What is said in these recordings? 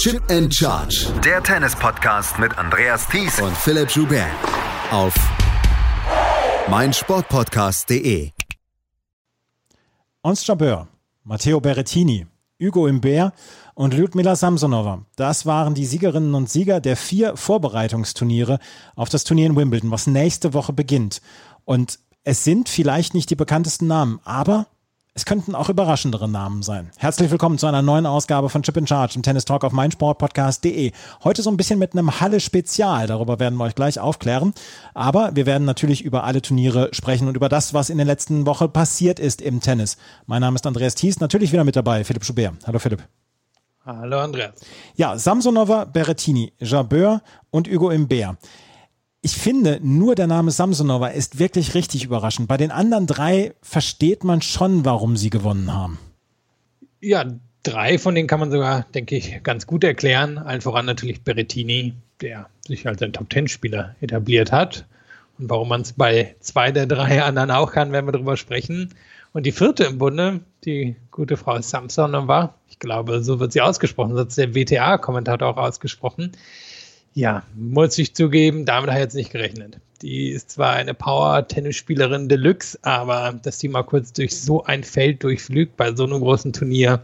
Chip and Charge. Der Tennis-Podcast mit Andreas Thies und Philipp Joubert. Auf meinsportpodcast.de. Ons Jabeur, Matteo Berrettini, Hugo Imbert und Lyudmila Samsonova. Das waren die Siegerinnen und Sieger der vier Vorbereitungsturniere auf das Turnier in Wimbledon, was nächste Woche beginnt. Und es sind vielleicht nicht die bekanntesten Namen, aber es könnten auch überraschendere Namen sein. Herzlich willkommen zu einer neuen Ausgabe von Chip in Charge im Tennis Talk auf meinsportpodcast.de. Heute so ein bisschen mit einem Halle-Spezial. Darüber werden wir euch gleich aufklären. Aber wir werden natürlich über alle Turniere sprechen und über das, was in der letzten Woche passiert ist im Tennis. Mein Name ist Andreas Thies, natürlich wieder mit dabei, Philipp Schubert. Hallo Philipp. Hallo Andreas. Ja, Samsonova, Berrettini, Jabeur und Hugo Imbert ich finde, nur der Name Samsonova ist wirklich richtig überraschend. Bei den anderen drei versteht man schon, warum sie gewonnen haben. Ja, drei von denen kann man sogar, denke ich, ganz gut erklären. Allen voran natürlich Berettini, der sich als ein Top-Ten-Spieler etabliert hat. Und warum man es bei zwei der drei anderen auch kann, werden wir darüber sprechen. Und die vierte im Bunde, die gute Frau Samsonova, ich glaube, so wird sie ausgesprochen, so hat der WTA-Kommentator auch ausgesprochen ja, muss ich zugeben, damit habe ich jetzt nicht gerechnet. Die ist zwar eine Power-Tennisspielerin Deluxe, aber dass die mal kurz durch so ein Feld durchflügt bei so einem großen Turnier,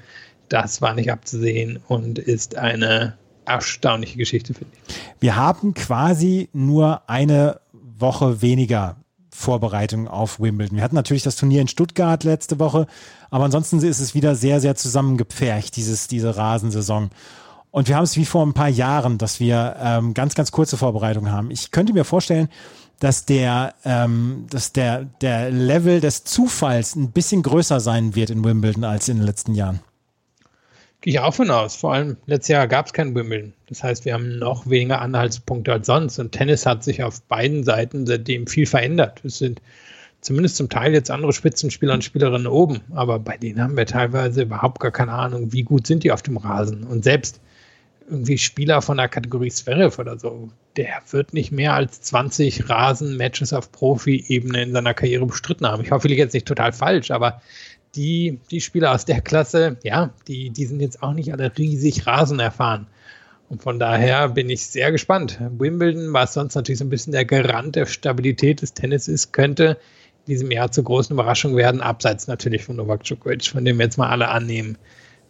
das war nicht abzusehen und ist eine erstaunliche Geschichte, finde ich. Wir haben quasi nur eine Woche weniger Vorbereitung auf Wimbledon. Wir hatten natürlich das Turnier in Stuttgart letzte Woche, aber ansonsten ist es wieder sehr, sehr zusammengepfercht, dieses, diese Rasensaison. Und wir haben es wie vor ein paar Jahren, dass wir ähm, ganz, ganz kurze Vorbereitungen haben. Ich könnte mir vorstellen, dass der, ähm, dass der, der Level des Zufalls ein bisschen größer sein wird in Wimbledon als in den letzten Jahren. Gehe ich auch von aus. Vor allem letztes Jahr gab es kein Wimbledon. Das heißt, wir haben noch weniger Anhaltspunkte als sonst. Und Tennis hat sich auf beiden Seiten seitdem viel verändert. Es sind zumindest zum Teil jetzt andere Spitzenspieler und Spielerinnen oben. Aber bei denen haben wir teilweise überhaupt gar keine Ahnung, wie gut sind die auf dem Rasen. Und selbst irgendwie Spieler von der Kategorie Zverev oder so, der wird nicht mehr als 20 Rasen-Matches auf Profi-Ebene in seiner Karriere bestritten haben. Ich hoffe, ich liege jetzt nicht total falsch, aber die, die Spieler aus der Klasse, ja, die, die sind jetzt auch nicht alle riesig Rasen erfahren. Und von daher bin ich sehr gespannt. Wimbledon, was sonst natürlich so ein bisschen der Garant der Stabilität des Tennis ist, könnte in diesem Jahr zur großen Überraschung werden, abseits natürlich von Novak Djokovic, von dem wir jetzt mal alle annehmen,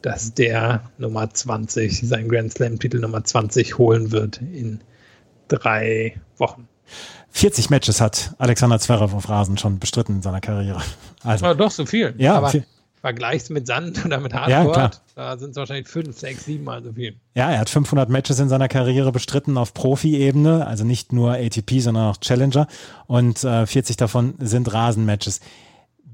dass der Nummer 20, sein Grand Slam-Titel Nummer 20 holen wird in drei Wochen. 40 Matches hat Alexander Zverev auf Rasen schon bestritten in seiner Karriere. Also, Aber doch, so viel. Ja, Aber viel. vergleichst mit Sand oder mit Hardcore, ja, da sind es wahrscheinlich fünf, sechs, sieben Mal so viel. Ja, er hat 500 Matches in seiner Karriere bestritten auf Profi-Ebene, also nicht nur ATP, sondern auch Challenger. Und äh, 40 davon sind Rasenmatches.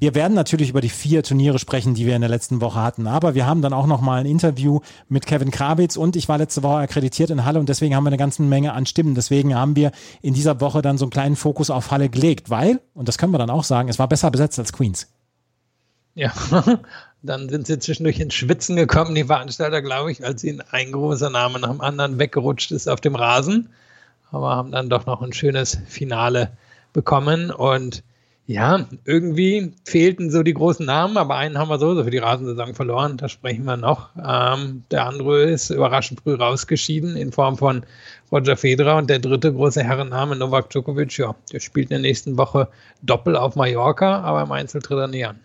Wir werden natürlich über die vier Turniere sprechen, die wir in der letzten Woche hatten. Aber wir haben dann auch noch mal ein Interview mit Kevin Krawitz und ich war letzte Woche akkreditiert in Halle und deswegen haben wir eine ganze Menge an Stimmen. Deswegen haben wir in dieser Woche dann so einen kleinen Fokus auf Halle gelegt, weil, und das können wir dann auch sagen, es war besser besetzt als Queens. Ja, dann sind sie zwischendurch ins Schwitzen gekommen, die Veranstalter, glaube ich, als ihnen ein großer Name nach dem anderen weggerutscht ist auf dem Rasen. Aber haben dann doch noch ein schönes Finale bekommen und ja, irgendwie fehlten so die großen Namen, aber einen haben wir sowieso für die Rasensaison verloren. Da sprechen wir noch. Ähm, der andere ist überraschend früh rausgeschieden in Form von Roger Federer und der dritte große Herrenname Novak Djokovic. Ja, der spielt in der nächsten Woche Doppel auf Mallorca, aber im Einzel tritt er nie an.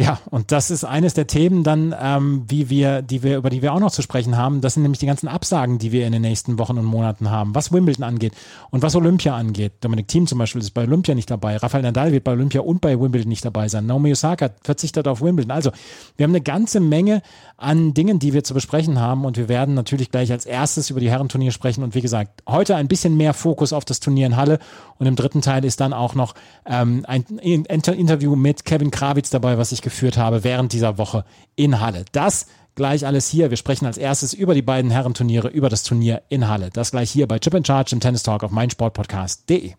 Ja, und das ist eines der Themen dann, ähm, wie wir, die wir, über die wir auch noch zu sprechen haben. Das sind nämlich die ganzen Absagen, die wir in den nächsten Wochen und Monaten haben, was Wimbledon angeht und was Olympia angeht. Dominik Thiem zum Beispiel ist bei Olympia nicht dabei. Rafael Nadal wird bei Olympia und bei Wimbledon nicht dabei sein. Naomi Osaka verzichtet auf Wimbledon. Also, wir haben eine ganze Menge an Dingen, die wir zu besprechen haben und wir werden natürlich gleich als erstes über die Herrenturnier sprechen und wie gesagt, heute ein bisschen mehr Fokus auf das Turnier in Halle und im dritten Teil ist dann auch noch ähm, ein Interview mit Kevin Krawitz dabei, was ich geführt habe während dieser Woche in Halle. Das gleich alles hier. Wir sprechen als erstes über die beiden Herrenturniere, über das Turnier in Halle. Das gleich hier bei Chip and Charge im Tennis Talk auf meinsportpodcast.de.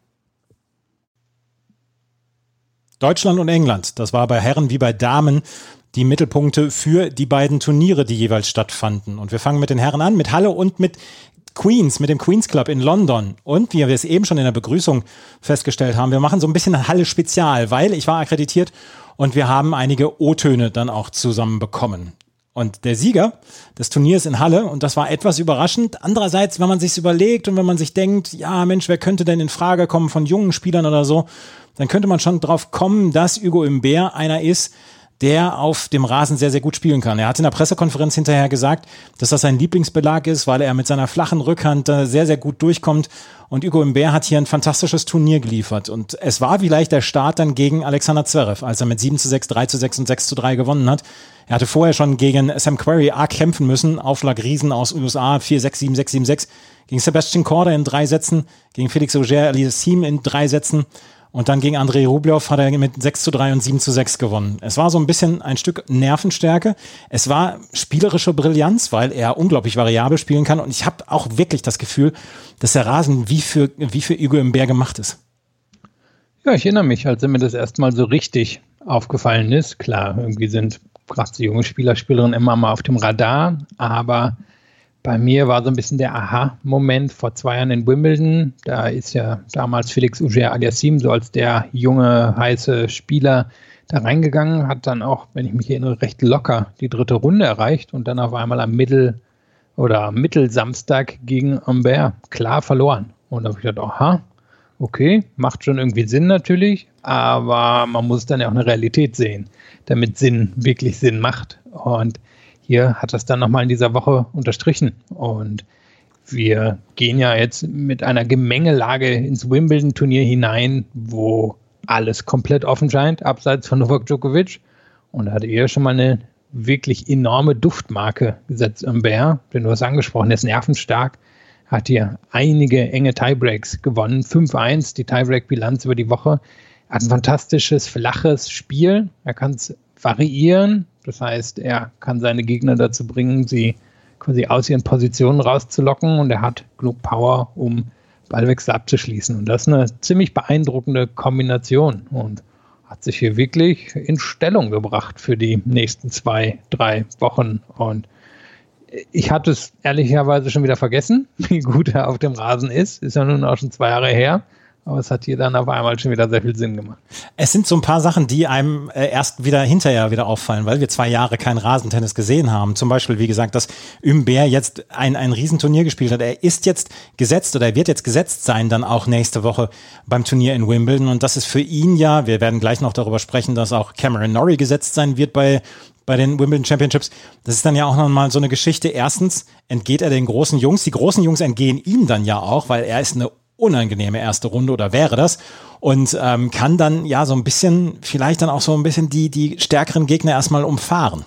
Deutschland und England, das war bei Herren wie bei Damen die Mittelpunkte für die beiden Turniere, die jeweils stattfanden. Und wir fangen mit den Herren an, mit Halle und mit Queens, mit dem Queens Club in London. Und wie wir es eben schon in der Begrüßung festgestellt haben, wir machen so ein bisschen Halle Spezial, weil ich war akkreditiert und wir haben einige O-Töne dann auch zusammen bekommen. Und der Sieger des Turniers in Halle, und das war etwas überraschend. Andererseits, wenn man sich überlegt und wenn man sich denkt, ja Mensch, wer könnte denn in Frage kommen von jungen Spielern oder so, dann könnte man schon drauf kommen, dass Hugo Imbert einer ist, der auf dem Rasen sehr, sehr gut spielen kann. Er hat in der Pressekonferenz hinterher gesagt, dass das sein Lieblingsbelag ist, weil er mit seiner flachen Rückhand sehr, sehr gut durchkommt. Und Hugo Imbert hat hier ein fantastisches Turnier geliefert. Und es war vielleicht der Start dann gegen Alexander Zverev, als er mit 7 zu 6, 3 zu 6 und 6 zu 3 gewonnen hat. Er hatte vorher schon gegen Sam Querrey arg kämpfen müssen. Aufschlag Riesen aus USA 4, 6, 7, 6, 7, 6. Gegen Sebastian Korda in drei Sätzen. Gegen Felix Auger Aliassime in drei Sätzen. Und dann gegen Andrei Rublev hat er mit 6 zu 3 und 7 zu 6 gewonnen. Es war so ein bisschen ein Stück Nervenstärke. Es war spielerische Brillanz, weil er unglaublich variabel spielen kann. Und ich habe auch wirklich das Gefühl, dass der Rasen wie für, wie für Hugo im Bär gemacht ist. Ja, ich erinnere mich, als mir das erstmal so richtig aufgefallen ist. Klar, irgendwie sind gerade so junge Spieler, Spielerinnen immer mal auf dem Radar, aber bei mir war so ein bisschen der Aha-Moment vor zwei Jahren in Wimbledon. Da ist ja damals Felix Auger Aliassim so als der junge, heiße Spieler da reingegangen, hat dann auch, wenn ich mich erinnere, recht locker die dritte Runde erreicht und dann auf einmal am Mittel- oder Mittelsamstag gegen Humbert klar verloren. Und da habe ich gedacht, aha, okay, macht schon irgendwie Sinn natürlich, aber man muss dann ja auch eine Realität sehen, damit Sinn wirklich Sinn macht. Und hier hat das dann nochmal in dieser Woche unterstrichen. Und wir gehen ja jetzt mit einer Gemengelage ins Wimbledon-Turnier hinein, wo alles komplett offen scheint, abseits von Novak Djokovic. Und da hat er schon mal eine wirklich enorme Duftmarke gesetzt im Bär, denn du hast angesprochen, er ist nervenstark, hat hier einige enge Tiebreaks gewonnen, 5-1, die Tiebreak-Bilanz über die Woche. Hat ein fantastisches, flaches Spiel, er kann es variieren, das heißt, er kann seine Gegner dazu bringen, sie quasi aus ihren Positionen rauszulocken und er hat genug Power, um Ballwechsel abzuschließen. Und das ist eine ziemlich beeindruckende Kombination und hat sich hier wirklich in Stellung gebracht für die nächsten zwei, drei Wochen. Und ich hatte es ehrlicherweise schon wieder vergessen, wie gut er auf dem Rasen ist. Ist ja nun auch schon zwei Jahre her. Aber es hat hier dann auf einmal schon wieder sehr viel Sinn gemacht. Es sind so ein paar Sachen, die einem äh, erst wieder hinterher wieder auffallen, weil wir zwei Jahre kein Rasentennis gesehen haben. Zum Beispiel, wie gesagt, dass Ümber jetzt ein, ein Riesenturnier gespielt hat. Er ist jetzt gesetzt oder er wird jetzt gesetzt sein, dann auch nächste Woche beim Turnier in Wimbledon. Und das ist für ihn ja, wir werden gleich noch darüber sprechen, dass auch Cameron Norrie gesetzt sein wird bei, bei den Wimbledon Championships. Das ist dann ja auch nochmal so eine Geschichte. Erstens entgeht er den großen Jungs. Die großen Jungs entgehen ihm dann ja auch, weil er ist eine unangenehme erste Runde oder wäre das und ähm, kann dann ja so ein bisschen, vielleicht dann auch so ein bisschen die, die stärkeren Gegner erstmal umfahren.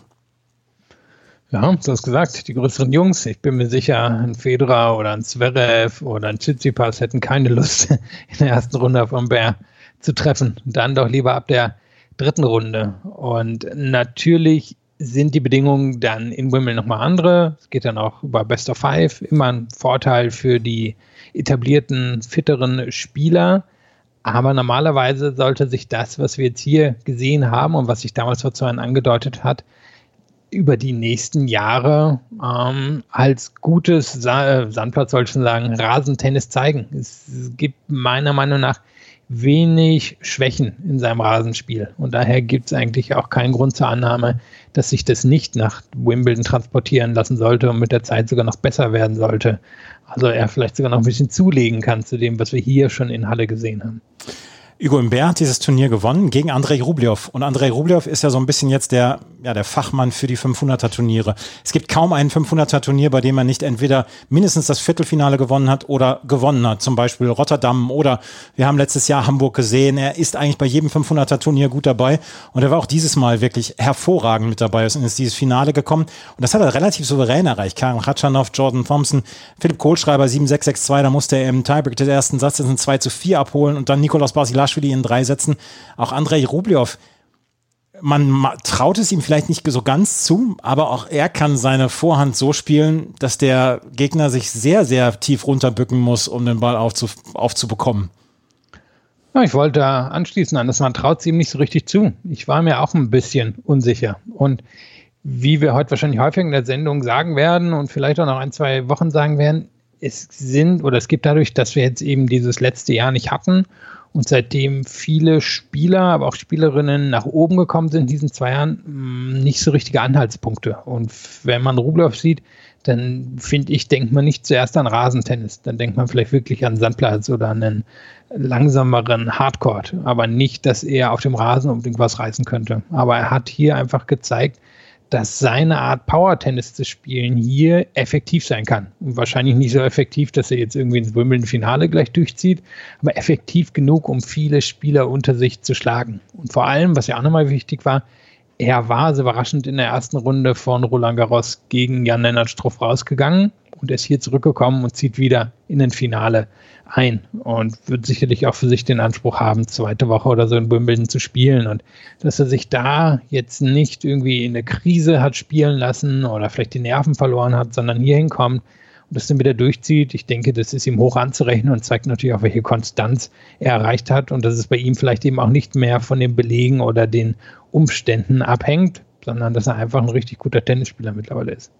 Ja, du hast gesagt, die größeren Jungs, ich bin mir sicher, ein Federer oder ein Zverev oder ein Tsitsipas hätten keine Lust, in der ersten Runde auf Bär zu treffen. Dann doch lieber ab der dritten Runde. Und natürlich sind die Bedingungen dann in Wimbledon nochmal andere. Es geht dann auch über Best of Five. Immer ein Vorteil für die etablierten, fitteren Spieler. Aber normalerweise sollte sich das, was wir jetzt hier gesehen haben und was sich damals vor zwei Jahren angedeutet hat, über die nächsten Jahre ähm, als gutes Sa Sandplatz, soll ich schon sagen, Rasentennis zeigen. Es gibt meiner Meinung nach wenig Schwächen in seinem Rasenspiel. Und daher gibt es eigentlich auch keinen Grund zur Annahme, dass sich das nicht nach Wimbledon transportieren lassen sollte und mit der Zeit sogar noch besser werden sollte. Also er vielleicht sogar noch ein bisschen zulegen kann zu dem, was wir hier schon in Halle gesehen haben. Hugo Imbert hat dieses Turnier gewonnen gegen Andrei Rublev. Und Andrei Rublev ist ja so ein bisschen jetzt der, ja, der Fachmann für die 500er Turniere. Es gibt kaum ein 500er Turnier, bei dem er nicht entweder mindestens das Viertelfinale gewonnen hat oder gewonnen hat. Zum Beispiel Rotterdam oder wir haben letztes Jahr Hamburg gesehen. Er ist eigentlich bei jedem 500er Turnier gut dabei. Und er war auch dieses Mal wirklich hervorragend mit dabei. und ist dieses Finale gekommen. Und das hat er relativ souverän erreicht. Karim Khachanov, Jordan Thompson, Philipp Kohlschreiber 7-6-6-2. Da musste er im Tiebreak des ersten Satzes ein 2 zu 4 abholen und dann Nikolaus Basilasch Basilashvili in drei Sätzen. Auch Andrei Rublev, man traut es ihm vielleicht nicht so ganz zu, aber auch er kann seine Vorhand so spielen, dass der Gegner sich sehr, sehr tief runterbücken muss, um den Ball aufzu aufzubekommen. Ja, ich wollte anschließen an das, man traut es ihm nicht so richtig zu. Ich war mir auch ein bisschen unsicher. Und wie wir heute wahrscheinlich häufig in der Sendung sagen werden und vielleicht auch noch ein, zwei Wochen sagen werden, es sind oder es gibt dadurch, dass wir jetzt eben dieses letzte Jahr nicht hatten Und seitdem viele Spieler, aber auch Spielerinnen nach oben gekommen sind in diesen zwei Jahren, mm, nicht so richtige Anhaltspunkte. Und wenn man Rublev sieht, dann finde ich, denkt man nicht zuerst an Rasentennis. Dann denkt man vielleicht wirklich an Sandplatz oder an einen langsameren Hardcore. Aber nicht, dass er auf dem Rasen unbedingt was reißen könnte. Aber er hat hier einfach gezeigt, dass seine Art Power-Tennis zu spielen hier effektiv sein kann. Wahrscheinlich nicht so effektiv, dass er jetzt irgendwie ins Wimbledon-Finale gleich durchzieht, aber effektiv genug, um viele Spieler unter sich zu schlagen. Und vor allem, was ja auch nochmal wichtig war, er war so überraschend in der ersten Runde von Roland Garros gegen Jan-Lennart Struff rausgegangen und er ist hier zurückgekommen und zieht wieder in den Finale ein und wird sicherlich auch für sich den Anspruch haben, zweite Woche oder so in Wimbledon zu spielen. Und dass er sich da jetzt nicht irgendwie in eine Krise hat spielen lassen oder vielleicht die Nerven verloren hat, sondern hier hinkommt und das dann wieder durchzieht, ich denke, das ist ihm hoch anzurechnen und zeigt natürlich auch, welche Konstanz er erreicht hat und dass es bei ihm vielleicht eben auch nicht mehr von den Belegen oder den Umständen abhängt, sondern dass er einfach ein richtig guter Tennisspieler mittlerweile ist.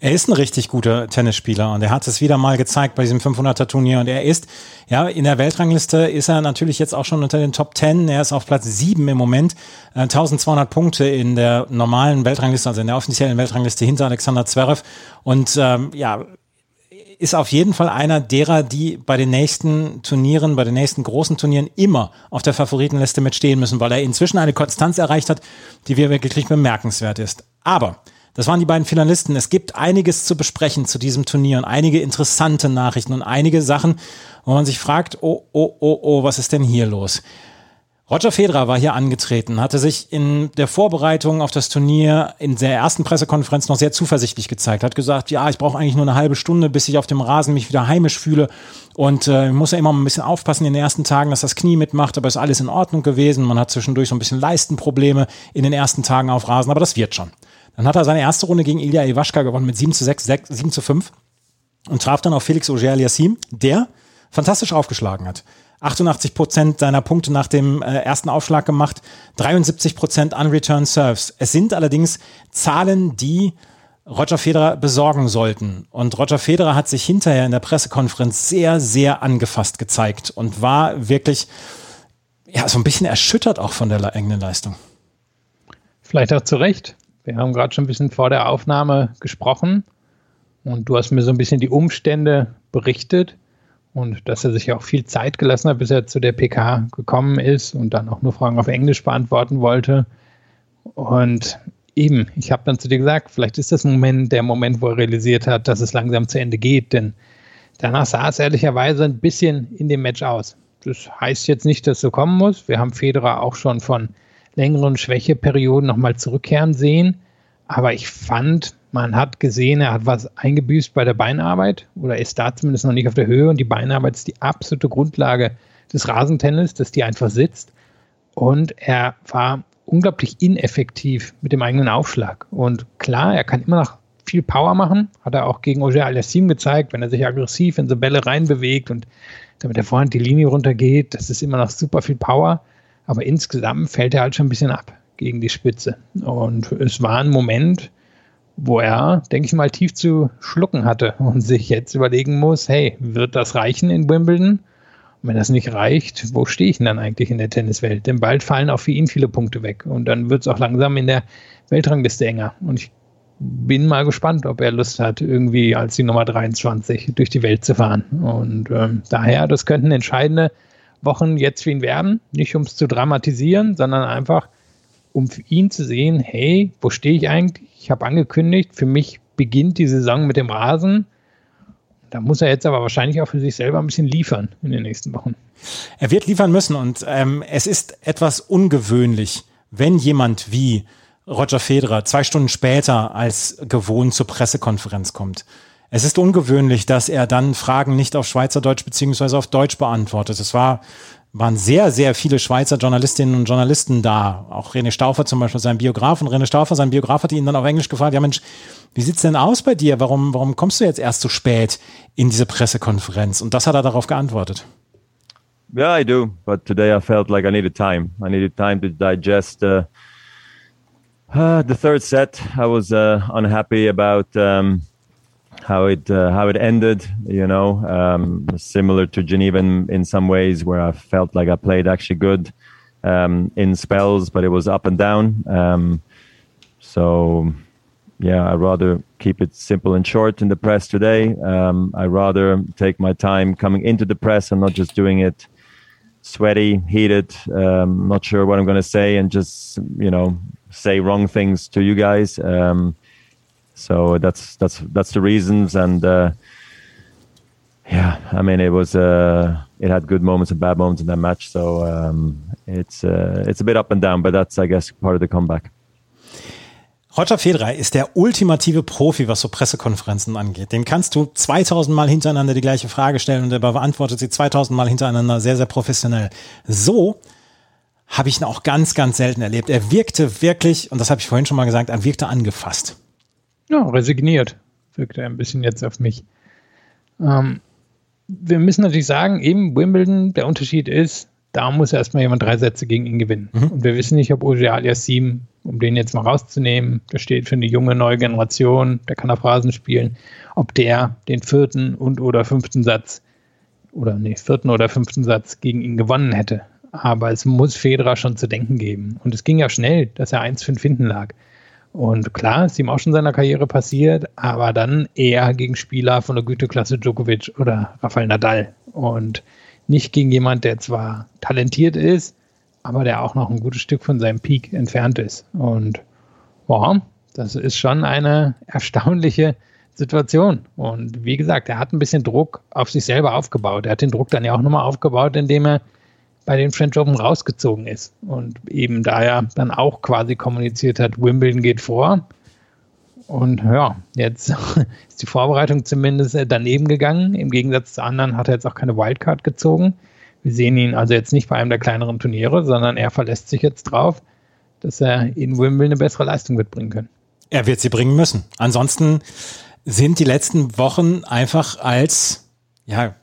Er ist ein richtig guter Tennisspieler und er hat es wieder mal gezeigt bei diesem 500er Turnier und er ist, ja, in der Weltrangliste ist er natürlich jetzt auch schon unter den Top 10. Er ist auf Platz 7 im Moment, 1200 äh, Punkte in der normalen Weltrangliste, also in der offiziellen Weltrangliste hinter Alexander Zverev und ähm, ja, ist auf jeden Fall einer derer, die bei den nächsten Turnieren, bei den nächsten großen Turnieren immer auf der Favoritenliste mitstehen müssen, weil er inzwischen eine Konstanz erreicht hat, die wirklich bemerkenswert ist. Aber das waren die beiden Finalisten. Es gibt einiges zu besprechen zu diesem Turnier und einige interessante Nachrichten und einige Sachen, wo man sich fragt, oh, oh, oh, oh, was ist denn hier los? Roger Federer war hier angetreten, hatte sich in der Vorbereitung auf das Turnier in der ersten Pressekonferenz noch sehr zuversichtlich gezeigt, hat gesagt, ja, ich brauche eigentlich nur eine halbe Stunde, bis ich auf dem Rasen mich wieder heimisch fühle und äh, muss ja immer ein bisschen aufpassen in den ersten Tagen, dass das Knie mitmacht, aber ist alles in Ordnung gewesen. Man hat zwischendurch so ein bisschen Leistenprobleme in den ersten Tagen auf Rasen, aber das wird schon. Dann hat er seine erste Runde gegen Ilya Iwaschka gewonnen mit 7 zu 6, 6 7 zu 5 und traf dann auf Felix Auger-Aliassime, der fantastisch aufgeschlagen hat. 88 Prozent seiner Punkte nach dem äh, ersten Aufschlag gemacht, 73 Prozent Unreturn Serves. Es sind allerdings Zahlen, die Roger Federer besorgen sollten. Und Roger Federer hat sich hinterher in der Pressekonferenz sehr, sehr angefasst gezeigt und war wirklich ja, so ein bisschen erschüttert auch von der eigenen Leistung. Vielleicht auch zu Recht. Wir haben gerade schon ein bisschen vor der Aufnahme gesprochen und du hast mir so ein bisschen die Umstände berichtet und dass er sich auch viel Zeit gelassen hat, bis er zu der PK gekommen ist und dann auch nur Fragen auf Englisch beantworten wollte. Und eben, ich habe dann zu dir gesagt, vielleicht ist das Moment der Moment, wo er realisiert hat, dass es langsam zu Ende geht, denn danach sah es ehrlicherweise ein bisschen in dem Match aus. Das heißt jetzt nicht, dass es so kommen muss. Wir haben Federer auch schon von längeren Schwächeperioden nochmal zurückkehren sehen. Aber ich fand, man hat gesehen, er hat was eingebüßt bei der Beinarbeit oder ist da zumindest noch nicht auf der Höhe. Und die Beinarbeit ist die absolute Grundlage des Rasentennis, dass die einfach sitzt. Und er war unglaublich ineffektiv mit dem eigenen Aufschlag. Und klar, er kann immer noch viel Power machen, hat er auch gegen Auger Aliassim gezeigt, wenn er sich aggressiv in so Bälle reinbewegt und damit der Vorhand die Linie runtergeht, das ist immer noch super viel Power. Aber insgesamt fällt er halt schon ein bisschen ab gegen die Spitze. Und es war ein Moment, wo er, denke ich mal, tief zu schlucken hatte und sich jetzt überlegen muss, hey, wird das reichen in Wimbledon? Und wenn das nicht reicht, wo stehe ich denn dann eigentlich in der Tenniswelt? Denn bald fallen auch für ihn viele Punkte weg und dann wird es auch langsam in der Weltrangliste enger. Und ich bin mal gespannt, ob er Lust hat, irgendwie als die Nummer 23 durch die Welt zu fahren. Und ähm, daher, das könnten entscheidende Wochen jetzt für ihn werden. Nicht um es zu dramatisieren, sondern einfach, um für ihn zu sehen, hey, wo stehe ich eigentlich? Ich habe angekündigt, für mich beginnt die Saison mit dem Rasen. Da muss er jetzt aber wahrscheinlich auch für sich selber ein bisschen liefern in den nächsten Wochen. Er wird liefern müssen und ähm, es ist etwas ungewöhnlich, wenn jemand wie Roger Federer zwei Stunden später als gewohnt zur Pressekonferenz kommt. Es ist ungewöhnlich, dass er dann Fragen nicht auf Schweizerdeutsch beziehungsweise auf Deutsch beantwortet. Es war, waren sehr, sehr viele Schweizer Journalistinnen und Journalisten da. Auch René Stauffer zum Beispiel, sein Biograf. Und René Stauffer, sein Biograf, hat ihn dann auf Englisch gefragt, ja Mensch, wie sieht's denn aus bei dir? Warum, warum kommst du jetzt erst so spät in diese Pressekonferenz? Und das hat er darauf geantwortet. Yeah, I do. But today I felt like I needed time. I needed time to digest uh, uh, the third set. I was uh, unhappy about um, how it uh, how it ended. You know, um, similar to Geneva in, in, some ways, where I felt like I played actually good um, in spells, but it was up and down. Um, so, yeah, I'd rather keep it simple and short in the press today. Um, I'd rather take my time coming into the press and not just doing it sweaty, heated, um, not sure what I'm going to say, and just you know say wrong things to you guys. Um, so that's that's that's the reasons, and uh, yeah, I mean it was uh, it had good moments and bad moments in that match. So um, it's uh, it's a bit up and down, but that's I guess part of the comeback. Roger Federer ist der ultimative Profi, was so Pressekonferenzen angeht. Den kannst du 2000 Mal hintereinander die gleiche Frage stellen und er beantwortet sie 2000 Mal hintereinander sehr, sehr professionell. So habe ich ihn auch ganz, ganz selten erlebt. Er wirkte wirklich, und das habe ich vorhin schon mal gesagt, er wirkte angefasst. Ja, resigniert wirkte er ein bisschen jetzt auf mich. Ähm, wir müssen natürlich sagen, eben Wimbledon, der Unterschied ist, da muss erstmal jemand drei Sätze gegen ihn gewinnen. Mhm. Und wir wissen nicht, ob Oje Aliassim, um den jetzt mal rauszunehmen, der steht für eine junge neue Generation, der kann auf Rasen spielen, ob der den vierten und oder fünften Satz oder nee, vierten oder fünften Satz gegen ihn gewonnen hätte. Aber es muss Federer schon zu denken geben. Und es ging ja schnell, dass er 1-5 hinten lag. Und klar, ist ihm auch schon in seiner Karriere passiert, aber dann eher gegen Spieler von der Güteklasse Djokovic oder Rafael Nadal. Und nicht gegen jemand, der zwar talentiert ist, aber der auch noch ein gutes Stück von seinem Peak entfernt ist. Und wow, das ist schon eine erstaunliche Situation. Und wie gesagt, er hat ein bisschen Druck auf sich selber aufgebaut. Er hat den Druck dann ja auch nochmal aufgebaut, indem er bei den French Open rausgezogen ist. Und eben da er dann auch quasi kommuniziert hat, Wimbledon geht vor, und ja, jetzt ist die Vorbereitung zumindest äh, daneben gegangen. Im Gegensatz zu anderen hat er jetzt auch keine Wildcard gezogen. Wir sehen ihn also jetzt nicht bei einem der kleineren Turniere, sondern er verlässt sich jetzt drauf, dass er in Wimbledon eine bessere Leistung wird bringen können. Er wird sie bringen müssen. Ansonsten sind die letzten Wochen einfach als ja,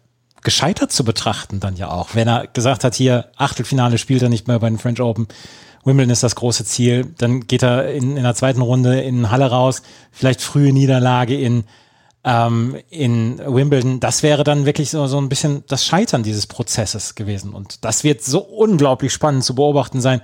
gescheitert zu betrachten dann ja auch. Wenn er gesagt hat, hier Achtelfinale spielt er nicht mehr bei den French Open, Wimbledon ist das große Ziel. Dann geht er in, in der zweiten Runde in Halle raus, vielleicht frühe Niederlage in, ähm, in Wimbledon. Das wäre dann wirklich so, so ein bisschen das Scheitern dieses Prozesses gewesen. Und das wird so unglaublich spannend zu beobachten sein.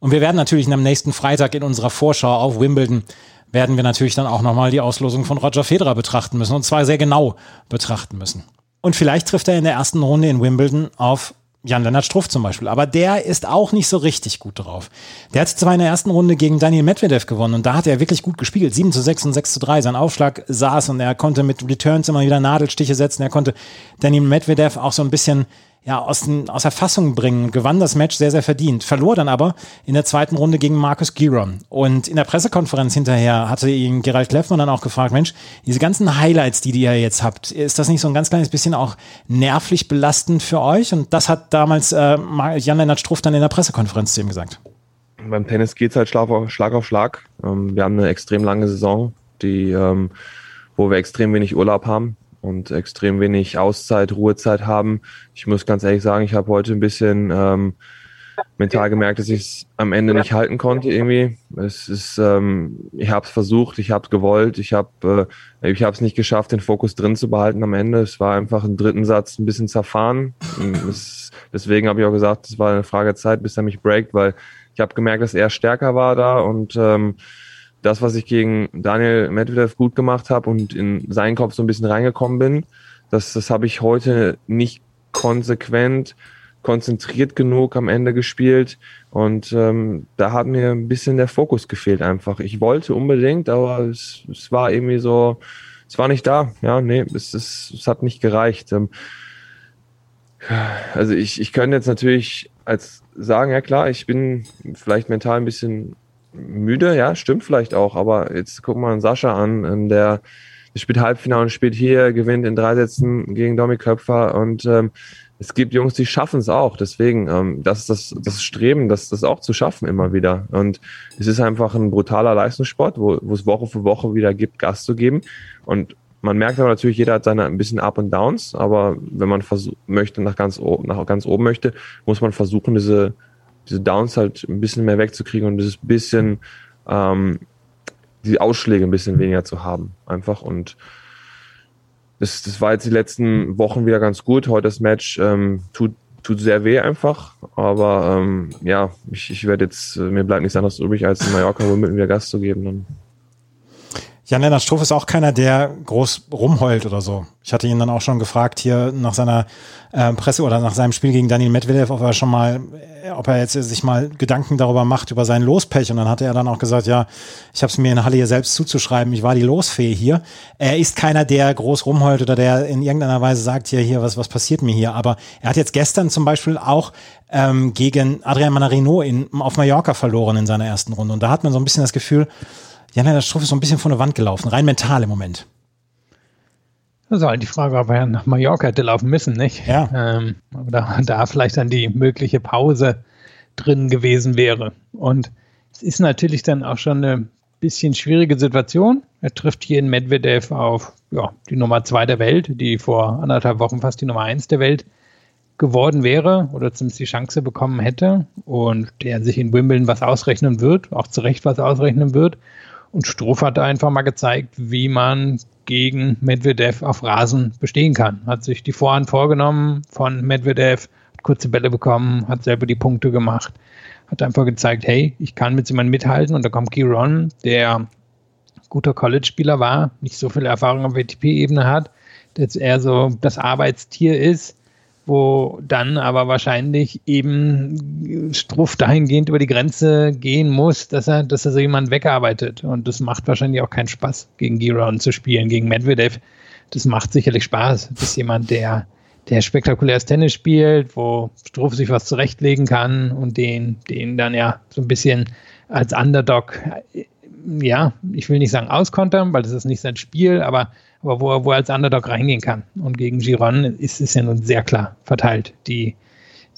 Und wir werden natürlich am nächsten Freitag in unserer Vorschau auf Wimbledon werden wir natürlich dann auch nochmal die Auslosung von Roger Federer betrachten müssen und zwar sehr genau betrachten müssen. Und vielleicht trifft er in der ersten Runde in Wimbledon auf Jan-Lennart Struff zum Beispiel. Aber der ist auch nicht so richtig gut drauf. Der hat zwar in der ersten Runde gegen Daniel Medvedev gewonnen und da hat er wirklich gut gespielt. 7 zu 6 und 6 zu 3. Sein Aufschlag saß und er konnte mit Returns immer wieder Nadelstiche setzen. Er konnte Daniel Medvedev auch so ein bisschen ja, aus, aus der Fassung bringen, gewann das Match sehr, sehr verdient, verlor dann aber in der zweiten Runde gegen Markus Giron. Und in der Pressekonferenz hinterher hatte ihn Gerald Kleffmann dann auch gefragt, Mensch, diese ganzen Highlights, die, die ihr jetzt habt, ist das nicht so ein ganz kleines bisschen auch nervlich belastend für euch? Und das hat damals äh, Jan-Lennart Struff dann in der Pressekonferenz zu ihm gesagt. Beim Tennis geht es halt Schlag auf Schlag. Auf Schlag. Ähm, wir haben eine extrem lange Saison, die, ähm, wo wir extrem wenig Urlaub haben und extrem wenig Auszeit, Ruhezeit haben. Ich muss ganz ehrlich sagen, ich habe heute ein bisschen ähm, mental gemerkt, dass ich es am Ende nicht halten konnte irgendwie. Es ist, ähm, ich habe es versucht, ich habe es gewollt, ich habe äh, ich habe es nicht geschafft, den Fokus drin zu behalten am Ende. Es war einfach im dritten Satz ein bisschen zerfahren. Es, deswegen habe ich auch gesagt, es war eine Frage Zeit, bis er mich breakt, weil ich habe gemerkt, dass er stärker war da und ähm, das, was ich gegen Daniel Medvedev gut gemacht habe und in seinen Kopf so ein bisschen reingekommen bin, das, das habe ich heute nicht konsequent, konzentriert genug am Ende gespielt. Und ähm, da hat mir ein bisschen der Fokus gefehlt einfach. Ich wollte unbedingt, aber es, es war irgendwie so, es war nicht da. Ja, nee, es, es, es hat nicht gereicht. Ähm, also ich, ich könnte jetzt natürlich als sagen, ja klar, ich bin vielleicht mental ein bisschen müde, ja, stimmt vielleicht auch, aber jetzt guck mal Sascha an, ähm, der, spielt Halbfinale und spielt hier, gewinnt in drei Sätzen gegen Dominik Köpfer und ähm, es gibt Jungs, die schaffen es auch. Deswegen, ähm, das ist das, das Streben, das, das auch zu schaffen immer wieder. Und es ist einfach ein brutaler Leistungssport, wo, wo es Woche für Woche wieder gibt, Gas zu geben. Und man merkt aber natürlich, jeder hat seine ein bisschen Up und Downs, aber wenn man möchte, nach ganz, nach ganz oben möchte, muss man versuchen, diese, diese Downs halt ein bisschen mehr wegzukriegen und dieses bisschen, ähm, die Ausschläge ein bisschen weniger zu haben. Einfach und das, das war jetzt die letzten Wochen wieder ganz gut. Heute das Match ähm, tut, tut sehr weh einfach. Aber ähm, ja, ich, ich werde jetzt, äh, mir bleibt nichts anderes übrig, als in Mallorca Wimbledon wieder Gast zu geben. Dann. Jan-Lennart Struff ist auch keiner, der groß rumheult oder so. Ich hatte ihn dann auch schon gefragt hier nach seiner äh, Presse oder nach seinem Spiel gegen Daniel Medvedev, ob er schon mal, äh, ob er jetzt sich mal Gedanken darüber macht, über sein Lospech. Und dann hatte er dann auch gesagt, ja, ich habe es mir in Halle hier selbst zuzuschreiben, ich war die Losfee hier. Er ist keiner, der groß rumheult oder der in irgendeiner Weise sagt, hier, hier, was, was passiert mir hier. Aber er hat jetzt gestern zum Beispiel auch ähm, gegen Adrian Manarino in, auf Mallorca verloren in seiner ersten Runde. Und da hat man so ein bisschen das Gefühl, Jan-Lennart Struff ist so ein bisschen von der Wand gelaufen, rein mental im Moment. Das ist halt die Frage, ob er nach Mallorca hätte laufen müssen, nicht? Ja. Ähm, oder da vielleicht dann die mögliche Pause drin gewesen wäre. Und es ist natürlich dann auch schon eine bisschen schwierige Situation. Er trifft hier in Medvedev auf ja, die Nummer zwei der Welt, die vor anderthalb Wochen fast die Nummer eins der Welt geworden wäre oder zumindest die Chance bekommen hätte und der sich in Wimbledon was ausrechnen wird, auch zu Recht was ausrechnen wird. Und Struff hat einfach mal gezeigt, wie man gegen Medvedev auf Rasen bestehen kann. Hat sich die Vorhand vorgenommen von Medvedev, hat kurze Bälle bekommen, hat selber die Punkte gemacht, hat einfach gezeigt, hey, ich kann mit jemandem mithalten. Und da kommt Kiron, der guter College-Spieler war, nicht so viel Erfahrung auf WTP-Ebene hat, der jetzt eher so das Arbeitstier ist wo dann aber wahrscheinlich eben Struff dahingehend über die Grenze gehen muss, dass er, dass er so jemanden wegarbeitet. Und das macht wahrscheinlich auch keinen Spaß, gegen Giron zu spielen, gegen Medvedev. Das macht sicherlich Spaß. Das ist jemand, der, der spektakuläres Tennis spielt, wo Struff sich was zurechtlegen kann und den, den dann ja so ein bisschen als Underdog, ja, ich will nicht sagen auskontern, weil das ist nicht sein Spiel, aber aber wo er, wo als Underdog reingehen kann. Und gegen Giron ist es ja nun sehr klar verteilt, die,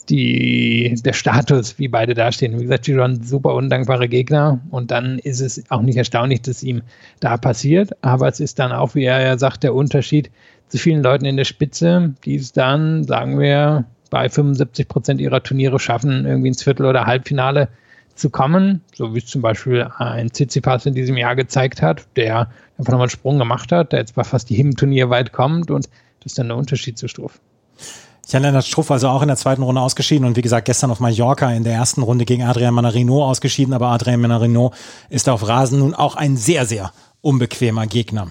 die, der Status, wie beide dastehen. Wie gesagt, Giron super undankbare Gegner und dann ist es auch nicht erstaunlich, dass ihm da passiert, aber es ist dann auch, wie er ja sagt, der Unterschied zu vielen Leuten in der Spitze, die es dann, sagen wir, bei 75 Prozent ihrer Turniere schaffen, irgendwie ins Viertel- oder Halbfinale zu kommen, so wie es zum Beispiel ein Tsitsipas in diesem Jahr gezeigt hat, der einfach nochmal einen Sprung gemacht hat, der jetzt bei fast jedem Turnier weit kommt und das ist dann der Unterschied zu Struff. Jan-Lennart Struff also auch in der zweiten Runde ausgeschieden und wie gesagt gestern auf Mallorca in der ersten Runde gegen Adrian Manarino ausgeschieden, aber Adrian Manarino ist auf Rasen nun auch ein sehr, sehr unbequemer Gegner.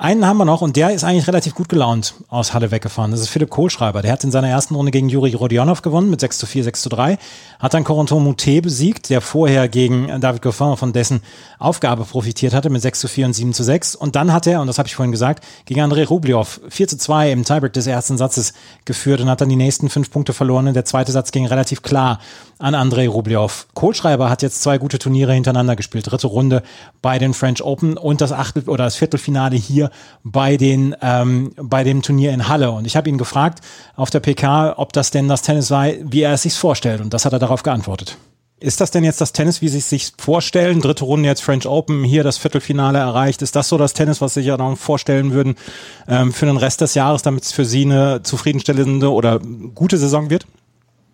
Einen haben wir noch und der ist eigentlich relativ gut gelaunt aus Halle weggefahren. Das ist Philipp Kohlschreiber. Der hat in seiner ersten Runde gegen Juri Rodionov gewonnen mit 6 zu 4, 6 zu 3. Hat dann Corentin Moutet besiegt, der vorher gegen David Goffin von dessen Aufgabe profitiert hatte mit 6 zu 4 und 7 zu 6. Und dann hat er, und das habe ich vorhin gesagt, gegen Andrei Rublev 4 zu 2 im Tiebreak des ersten Satzes geführt und hat dann die nächsten fünf Punkte verloren. Und der zweite Satz ging relativ klar an Andrei Rublev. Kohlschreiber hat jetzt zwei gute Turniere hintereinander gespielt. Dritte Runde bei den French Open und das Achtel oder das Viertelfinale hier bei den ähm, bei dem Turnier in Halle. Und ich habe ihn gefragt auf der PK, ob das denn das Tennis war, wie er es sich vorstellt. Und das hat er darauf geantwortet. Ist das denn jetzt das Tennis, wie Sie es sich vorstellen? Dritte Runde jetzt French Open, hier das Viertelfinale erreicht. Ist das so das Tennis, was Sie sich ja noch vorstellen würden ähm, für den Rest des Jahres, damit es für Sie eine zufriedenstellende oder gute Saison wird?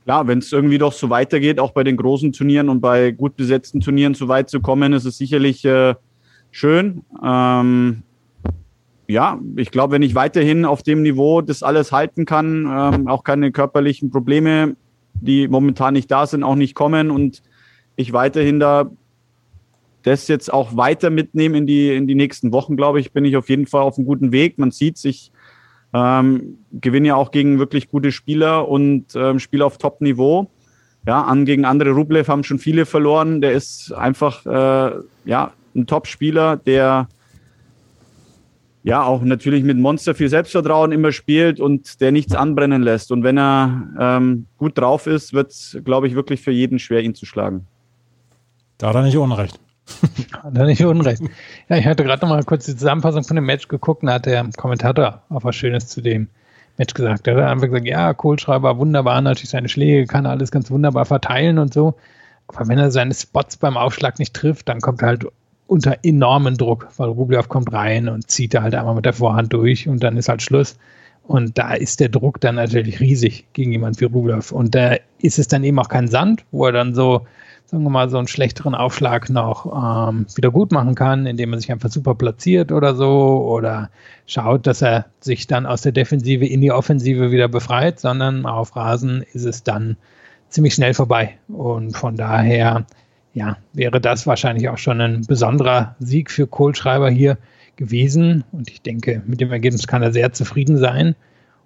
Klar, wenn es irgendwie doch so weitergeht, auch bei den großen Turnieren und bei gut besetzten Turnieren so weit zu kommen, ist es sicherlich äh, schön. Ähm, ja, ich glaube, wenn ich weiterhin auf dem Niveau das alles halten kann, ähm, auch keine körperlichen Probleme, die momentan nicht da sind, auch nicht kommen und ich weiterhin da das jetzt auch weiter mitnehmen in die, in die nächsten Wochen, glaube ich, bin ich auf jeden Fall auf einem guten Weg. Man sieht sich, ähm, gewinne ja auch gegen wirklich gute Spieler und ähm, spiele auf Top-Niveau. Ja, an gegen andere Rublev haben schon viele verloren. Der ist einfach äh, ja ein Top-Spieler, der ja auch natürlich mit Monster viel Selbstvertrauen immer spielt und der nichts anbrennen lässt. Und wenn er ähm, gut drauf ist, wird es, glaube ich, wirklich für jeden schwer, ihn zu schlagen. Da hat er nicht Unrecht. Hat er nicht Unrecht. Ja, ich hatte gerade noch mal kurz die Zusammenfassung von dem Match geguckt und da hat der Kommentator auch was Schönes zu dem Match gesagt. Er hat einfach gesagt, ja, Kohlschreiber, wunderbar, natürlich seine Schläge, kann alles ganz wunderbar verteilen und so. Aber wenn er seine Spots beim Aufschlag nicht trifft, dann kommt er halt unter enormen Druck, weil Rublev kommt rein und zieht da halt einmal mit der Vorhand durch und dann ist halt Schluss. Und da ist der Druck dann natürlich riesig gegen jemand wie Rublev. Und da ist es dann eben auch kein Sand, wo er dann so sagen wir mal, so einen schlechteren Aufschlag noch ähm, wieder gut machen kann, indem er sich einfach super platziert oder so oder schaut, dass er sich dann aus der Defensive in die Offensive wieder befreit, sondern auf Rasen ist es dann ziemlich schnell vorbei. Und von daher, ja, wäre das wahrscheinlich auch schon ein besonderer Sieg für Kohlschreiber hier gewesen. Und ich denke, mit dem Ergebnis kann er sehr zufrieden sein.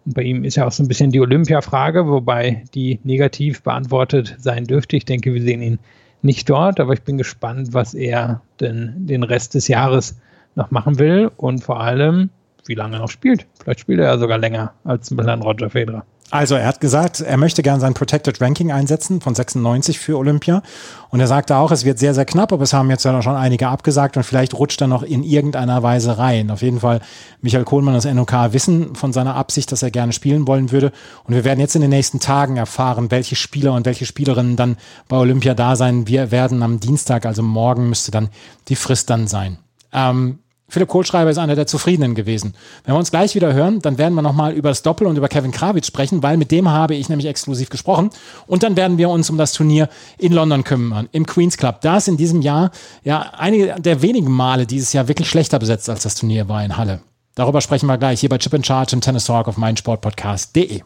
Und bei ihm ist ja auch so ein bisschen die Olympia-Frage, wobei die negativ beantwortet sein dürfte. Ich denke, wir sehen ihn nicht dort, aber ich bin gespannt, was er denn den Rest des Jahres noch machen will und vor allem, wie lange er noch spielt. Vielleicht spielt er ja sogar länger als ein Roger Federer. Also er hat gesagt, er möchte gern sein Protected Ranking einsetzen von 96 für Olympia. Und er sagte auch, es wird sehr, sehr knapp, aber es haben jetzt ja schon einige abgesagt und vielleicht rutscht er noch in irgendeiner Weise rein. Auf jeden Fall, Michael Kohlmann das NOK wissen von seiner Absicht, dass er gerne spielen wollen würde. Und wir werden jetzt in den nächsten Tagen erfahren, welche Spieler und welche Spielerinnen dann bei Olympia da sein. Wir werden am Dienstag, also morgen, müsste dann die Frist dann sein. Ähm, Philipp Kohlschreiber ist einer der Zufriedenen gewesen. Wenn wir uns gleich wieder hören, dann werden wir nochmal über das Doppel und über Kevin Krawitz sprechen, weil mit dem habe ich nämlich exklusiv gesprochen. Und dann werden wir uns um das Turnier in London kümmern, im Queen's Club. Da ist in diesem Jahr ja einige der wenigen Male dieses Jahr wirklich schlechter besetzt, als das Turnier war in Halle. Darüber sprechen wir gleich hier bei Chip in Charge im Tennis Talk auf meinsportpodcast.de.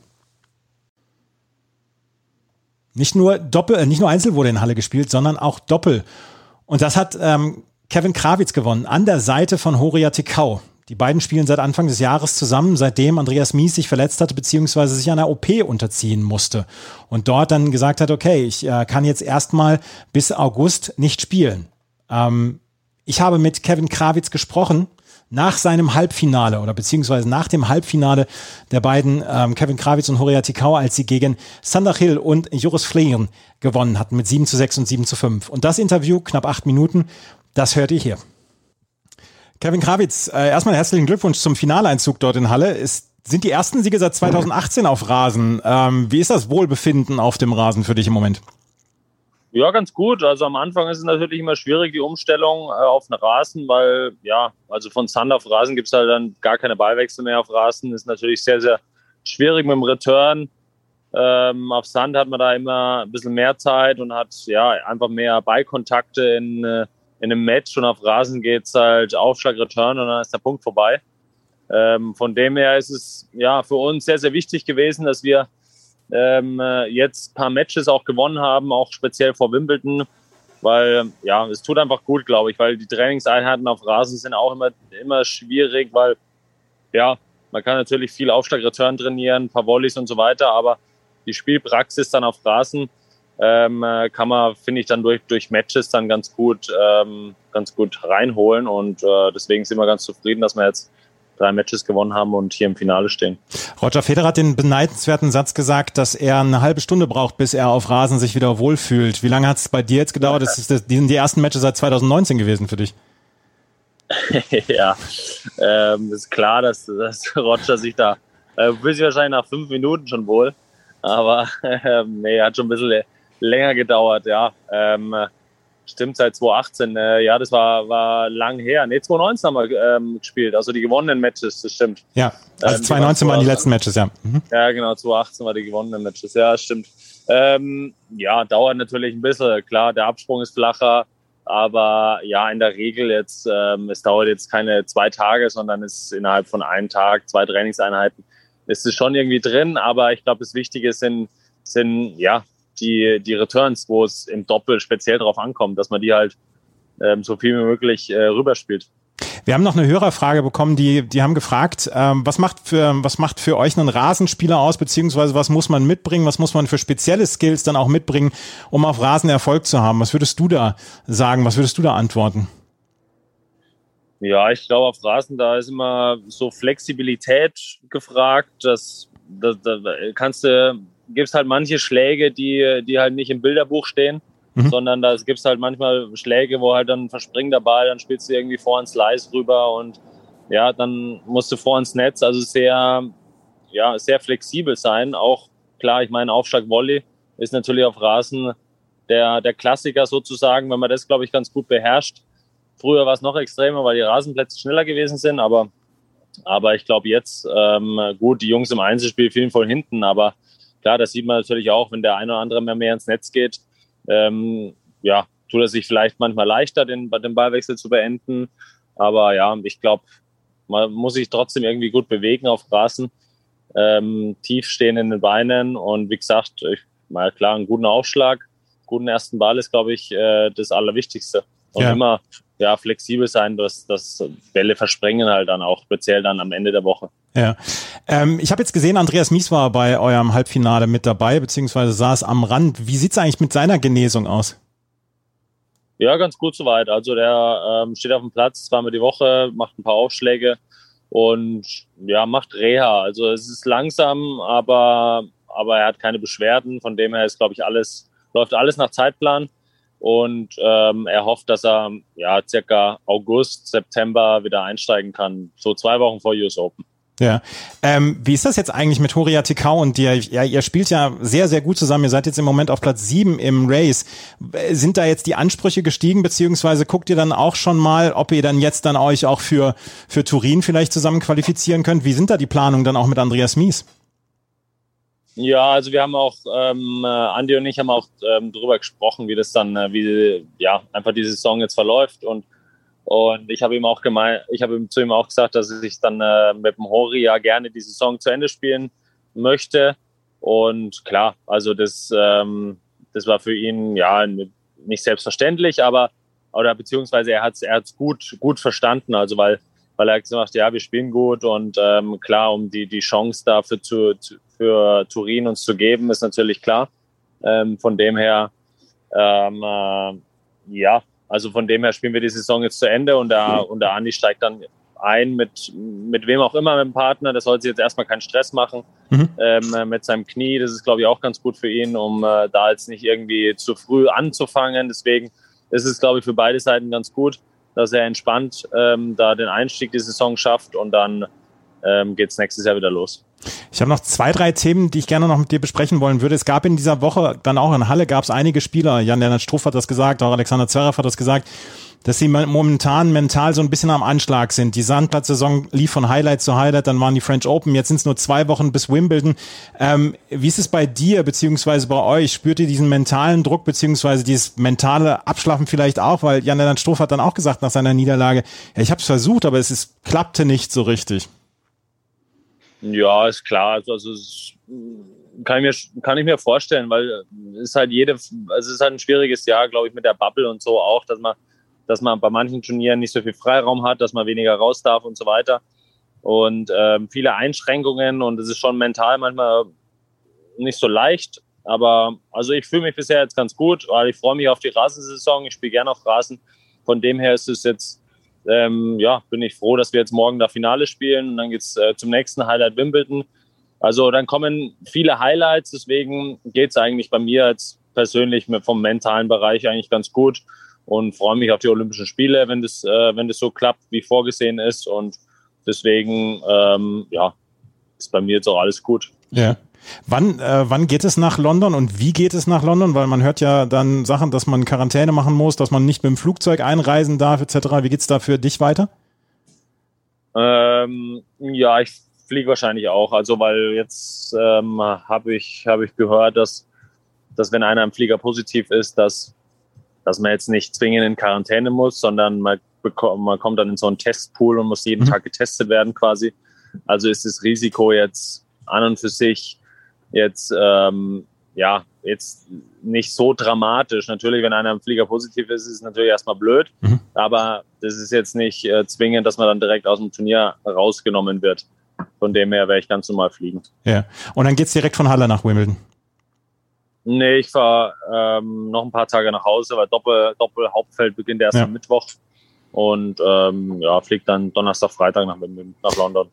Nicht nur Doppel, äh, nicht nur Einzel wurde in Halle gespielt, sondern auch Doppel. Und das hat ähm, Kevin Krawitz gewonnen, an der Seite von Horia Tikau. Die beiden spielen seit Anfang des Jahres zusammen, seitdem Andreas Mies sich verletzt hatte, beziehungsweise sich einer OP unterziehen musste. Und dort dann gesagt hat, okay, ich äh, kann jetzt erstmal bis August nicht spielen. Ähm, ich habe mit Kevin Krawitz gesprochen nach seinem Halbfinale oder beziehungsweise nach dem Halbfinale der beiden ähm, Kevin Krawitz und Horia Tikau, als sie gegen Sander Hill und Joris Flehen gewonnen hatten mit 7 zu 6 und 7 zu 5. Und das Interview, knapp acht Minuten, das hört ihr hier. Kevin Krawitz, äh, erstmal herzlichen Glückwunsch zum Finaleinzug dort in Halle. Ist, sind die ersten Siege seit 2018 auf Rasen. Ähm, wie ist das Wohlbefinden auf dem Rasen für dich im Moment? Ja, ganz gut. Also am Anfang ist es natürlich immer schwierig, die Umstellung äh, auf einen Rasen, weil ja, also von Sand auf Rasen gibt es halt dann gar keine Ballwechsel mehr auf Rasen. Ist natürlich sehr, sehr schwierig mit dem Return. Ähm, auf Sand hat man da immer ein bisschen mehr Zeit und hat ja einfach mehr Ballkontakte in, äh, in einem Match und auf Rasen geht es halt Aufschlag, Return und dann ist der Punkt vorbei. Ähm, von dem her ist es ja für uns sehr, sehr wichtig gewesen, dass wir ähm, äh, jetzt ein paar Matches auch gewonnen haben, auch speziell vor Wimbledon, weil ja, es tut einfach gut, glaube ich, weil die Trainingseinheiten auf Rasen sind auch immer, immer schwierig, weil ja, man kann natürlich viel Aufschlag, Return trainieren, ein paar Volleys und so weiter, aber die Spielpraxis dann auf Rasen, ähm, äh, kann man, finde ich, dann durch, durch Matches dann ganz gut, ähm, ganz gut reinholen. Und äh, deswegen sind wir ganz zufrieden, dass wir jetzt drei Matches gewonnen haben und hier im Finale stehen. Roger Federer hat den beneidenswerten Satz gesagt, dass er eine halbe Stunde braucht, bis er auf Rasen sich wieder wohlfühlt. Wie lange hat es bei dir jetzt gedauert? Das, das, die sind die ersten Matches seit 2019 gewesen für dich. ja, ähm, ist klar, dass, dass Roger sich da äh, sich wahrscheinlich nach fünf Minuten schon wohl. Aber äh, nee, hat schon ein bisschen länger gedauert, ja. Ähm, stimmt, seit 2018. Äh, ja, das war, war lang her. Nee, 2019 haben wir ähm, gespielt, also die gewonnenen Matches, das stimmt. Ja, also ähm, 2019 waren die letzten Matches, ja. Mhm. Ja, genau, 2018 waren die gewonnenen Matches, ja, stimmt. Ähm, ja, dauert natürlich ein bisschen. Klar, der Absprung ist flacher, aber ja, in der Regel jetzt, ähm, es dauert jetzt keine zwei Tage, sondern es ist innerhalb von einem Tag, zwei Trainingseinheiten, ist es schon irgendwie drin. Aber ich glaube, das Wichtige sind, sind ja die, die Returns, wo es im Doppel speziell drauf ankommt, dass man die halt ähm, so viel wie möglich äh, rüberspielt. Wir haben noch eine Hörerfrage bekommen, die, die haben gefragt, ähm, was, macht für, was macht für euch einen Rasenspieler aus, beziehungsweise was muss man mitbringen, was muss man für spezielle Skills dann auch mitbringen, um auf Rasen Erfolg zu haben? Was würdest du da sagen, was würdest du da antworten? Ja, ich glaube, auf Rasen, da ist immer so Flexibilität gefragt, dass, da, da kannst du gibt es halt manche Schläge, die, die halt nicht im Bilderbuch stehen, mhm. sondern da gibt es halt manchmal Schläge, wo halt dann verspringt der Ball, dann spielst du irgendwie vor ins Slice rüber und ja, dann musst du vor ins Netz. Also sehr, ja, sehr flexibel sein. Auch klar, ich meine, Aufschlag Volley ist natürlich auf Rasen der, der Klassiker sozusagen, wenn man das, glaube ich, ganz gut beherrscht. Früher war es noch extremer, weil die Rasenplätze schneller gewesen sind, aber, aber ich glaube jetzt, ähm, gut, die Jungs im Einzelspiel fielen voll hinten, aber klar, das sieht man natürlich auch, wenn der eine oder andere mehr, mehr ins Netz geht, ähm, ja, tut er sich vielleicht manchmal leichter, den, den Ballwechsel zu beenden. Aber ja, ich glaube, man muss sich trotzdem irgendwie gut bewegen auf Rasen, ähm, tief stehen in den Beinen und wie gesagt, ich, mal klar, einen guten Aufschlag, guten ersten Ball ist, glaube ich, äh, das Allerwichtigste. Und Ja. immer ja, flexibel sein, dass, dass Bälle versprengen halt dann auch, speziell dann am Ende der Woche. Ja. Ähm, ich habe jetzt gesehen, Andreas Mies war bei eurem Halbfinale mit dabei, beziehungsweise saß am Rand. Wie sieht's eigentlich mit seiner Genesung aus? Ja, ganz gut soweit. Also der ähm, steht auf dem Platz zweimal die Woche, macht ein paar Aufschläge und ja, macht Reha. Also es ist langsam, aber, aber er hat keine Beschwerden. Von dem her ist, glaube ich, alles, läuft alles nach Zeitplan. Und ähm, er hofft, dass er ja circa August, September wieder einsteigen kann. So zwei Wochen vor US Open. Ja. Ähm, wie ist das jetzt eigentlich mit Horia Tikau und dir? Ja, ihr spielt ja sehr, sehr gut zusammen. Ihr seid jetzt im Moment auf Platz sieben im Race. Sind da jetzt die Ansprüche gestiegen, beziehungsweise guckt ihr dann auch schon mal, ob ihr dann jetzt dann euch auch für, für Turin vielleicht zusammen qualifizieren könnt? Wie sind da die Planungen dann auch mit Andreas Mies? Ja, also wir haben auch, ähm, äh, Andi und ich haben auch ähm, darüber gesprochen, wie das dann, äh, wie ja, einfach die Saison jetzt verläuft und und ich habe ihm auch gemeint, ich habe ihm zu ihm auch gesagt, dass ich dann äh, mit dem Hori ja gerne die Saison zu Ende spielen möchte. Und klar, also das, ähm, das war für ihn ja nicht selbstverständlich, aber oder beziehungsweise er hat es er hat's gut, gut verstanden, also weil, weil er hat gesagt, ja, wir spielen gut und ähm, klar, um die, die Chance dafür zu, zu, für Turin uns zu geben, ist natürlich klar. Ähm, von dem her, ähm, äh, ja, also von dem her spielen wir die Saison jetzt zu Ende und der, und der Andi steigt dann ein mit, mit wem auch immer, mit dem Partner. Das soll sich jetzt erstmal keinen Stress machen Mhm. ähm, mit seinem Knie. Das ist, glaube ich, auch ganz gut für ihn, um äh, da jetzt nicht irgendwie zu früh anzufangen. Deswegen ist es, glaube ich, für beide Seiten ganz gut, dass er entspannt ähm, da den Einstieg die Saison schafft und dann ähm, geht es nächstes Jahr wieder los. Ich habe noch zwei, drei Themen, die ich gerne noch mit dir besprechen wollen würde. Es gab in dieser Woche, dann auch in Halle, gab es einige Spieler, Jan-Lennart Struff hat das gesagt, auch Alexander Zverev hat das gesagt, dass sie momentan mental so ein bisschen am Anschlag sind. Die Sandplatzsaison lief von Highlight zu Highlight, dann waren die French Open, jetzt sind es nur zwei Wochen bis Wimbledon. Ähm, wie ist es bei dir, beziehungsweise bei euch? Spürt ihr diesen mentalen Druck, beziehungsweise dieses mentale Abschlafen vielleicht auch? Weil Jan-Lennart Struff hat dann auch gesagt nach seiner Niederlage, ja, ich habe es versucht, aber es ist, klappte nicht so richtig. Ja, ist klar. Also, also es kann ich mir kann ich mir vorstellen, weil es ist halt jede, also es ist halt ein schwieriges Jahr, glaube ich, mit der Bubble und so auch, dass man, dass man bei manchen Turnieren nicht so viel Freiraum hat, dass man weniger raus darf und so weiter und ähm, viele Einschränkungen und es ist schon mental manchmal nicht so leicht. Aber also ich fühle mich bisher jetzt ganz gut, weil ich freue mich auf die Rasensaison. Ich spiele gerne auf Rasen. Von dem her ist es jetzt ähm, ja, bin ich froh, dass wir jetzt morgen da Finale spielen und dann geht's äh, zum nächsten Highlight Wimbledon. Also dann kommen viele Highlights, deswegen geht's eigentlich bei mir jetzt persönlich vom mentalen Bereich eigentlich ganz gut und freue mich auf die Olympischen Spiele, wenn das, äh, wenn das so klappt, wie vorgesehen ist. Und deswegen, ähm, ja, ist bei mir jetzt auch alles gut. Ja. Wann, äh, wann geht es nach London und wie geht es nach London? Weil man hört ja dann Sachen, dass man Quarantäne machen muss, dass man nicht mit dem Flugzeug einreisen darf, etc. Wie geht's da für dich weiter? Ähm, ja, ich fliege wahrscheinlich auch. Also weil jetzt ähm, habe ich, hab ich gehört, dass, dass wenn einer im Flieger positiv ist, dass, dass man jetzt nicht zwingend in Quarantäne muss, sondern man, bekommt, man kommt dann in so einen Testpool und muss jeden Mhm. Tag getestet werden quasi. Also ist das Risiko jetzt an und für sich jetzt ähm, ja jetzt nicht so dramatisch. Natürlich, wenn einer im Flieger positiv ist, ist es natürlich erstmal blöd, Mhm. aber das ist jetzt nicht äh, zwingend, dass man dann direkt aus dem Turnier rausgenommen wird. Von dem her werde ich ganz normal fliegen. Ja. Und dann geht's direkt von Halle nach Wimbledon. Nee, ich fahre ähm, noch ein paar Tage nach Hause, weil Doppel, Doppel Hauptfeld beginnt erst Ja. am Mittwoch. Und ähm, ja, fliegt dann Donnerstag, Freitag nach, nach London.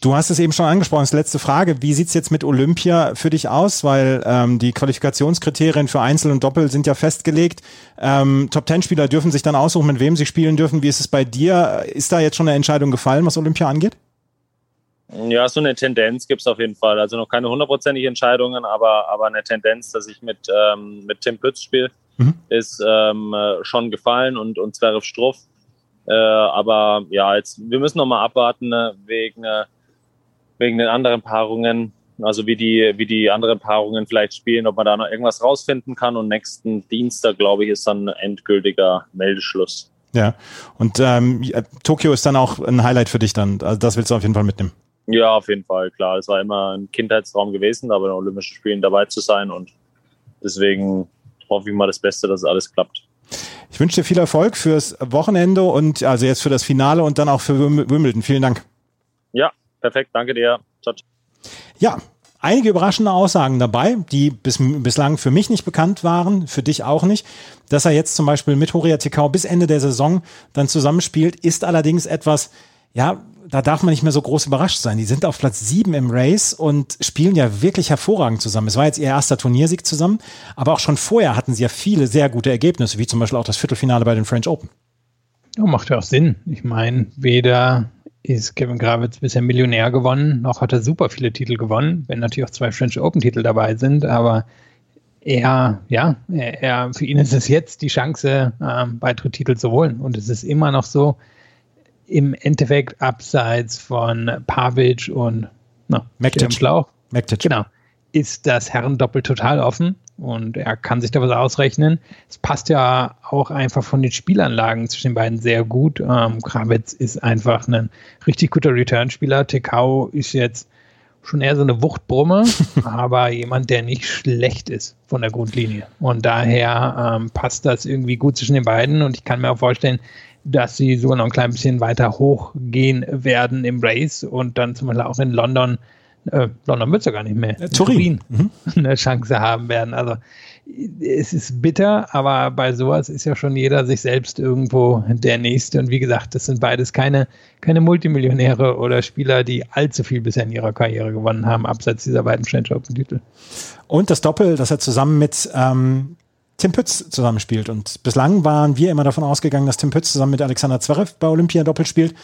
Du hast es eben schon angesprochen, das letzte Frage. Wie sieht's jetzt mit Olympia für dich aus? Weil ähm, die Qualifikationskriterien für Einzel und Doppel sind ja festgelegt. Ähm, Top-10-Spieler dürfen sich dann aussuchen, mit wem sie spielen dürfen. Wie ist es bei dir? Ist da jetzt schon eine Entscheidung gefallen, was Olympia angeht? Ja, so eine Tendenz gibt's auf jeden Fall. Also noch keine hundertprozentigen Entscheidungen, aber, aber eine Tendenz, dass ich mit, ähm, mit Tim Pütz spiele, Mhm. ist ähm, äh, schon gefallen und, und Zverev Struff. Äh, aber ja, jetzt, wir müssen noch mal abwarten äh, wegen, äh, wegen den anderen Paarungen. Also wie die, wie die anderen Paarungen vielleicht spielen, ob man da noch irgendwas rausfinden kann. Und nächsten Dienstag, glaube ich, ist dann endgültiger Meldeschluss. Ja, und ähm, Tokio ist dann auch ein Highlight für dich dann. Also das willst du auf jeden Fall mitnehmen. Ja, auf jeden Fall, klar. Es war immer ein Kindheitstraum gewesen, da bei den Olympischen Spielen dabei zu sein. Und deswegen hoffe ich mal das Beste, dass alles klappt. Ich wünsche dir viel Erfolg fürs Wochenende und also jetzt für das Finale und dann auch für Wimbledon. Vielen Dank. Ja, perfekt. Danke dir. Ciao. Ja, einige überraschende Aussagen dabei, die bis, bislang für mich nicht bekannt waren, für dich auch nicht. Dass er jetzt zum Beispiel mit Horia Tekau bis Ende der Saison dann zusammenspielt, ist allerdings etwas, ja, da darf man nicht mehr so groß überrascht sein. Die sind auf Platz sieben im Race und spielen ja wirklich hervorragend zusammen. Es war jetzt ihr erster Turniersieg zusammen, aber auch schon vorher hatten sie ja viele sehr gute Ergebnisse, wie zum Beispiel auch das Viertelfinale bei den French Open. Ja, macht ja auch Sinn. Ich meine, weder ist Kevin Gravitz bisher Millionär gewonnen, noch hat er super viele Titel gewonnen, wenn natürlich auch zwei French Open Titel dabei sind, aber er, ja, er, er für ihn ist es jetzt die Chance, ähm, weitere Titel zu holen. Und es ist immer noch so, im Endeffekt abseits von Pavic und na, Mektic. Schlauch. Mektic. Genau. Ist das Herrendoppel total offen und er kann sich da was ausrechnen. Es passt ja auch einfach von den Spielanlagen zwischen den beiden sehr gut. Ähm, Kravitz ist einfach ein richtig guter Returnspieler. Tekau ist jetzt schon eher so eine Wuchtbrumme, aber jemand, der nicht schlecht ist von der Grundlinie. Und daher ähm, passt das irgendwie gut zwischen den beiden und ich kann mir auch vorstellen, dass sie sogar noch ein klein bisschen weiter hochgehen werden im Race und dann zum Beispiel auch in London, äh, London wird es ja gar nicht mehr, äh, Turin, mhm. eine Chance haben werden. Also es ist bitter, aber bei sowas ist ja schon jeder sich selbst irgendwo der Nächste. Und wie gesagt, das sind beides keine, keine Multimillionäre oder Spieler, die allzu viel bisher in ihrer Karriere gewonnen haben, abseits dieser beiden French Open-Titel. Und das Doppel, das er zusammen mit ähm, Tim Pütz zusammenspielt. Und bislang waren wir immer davon ausgegangen, dass Tim Pütz zusammen mit Alexander Zverev bei Olympia doppelt spielt.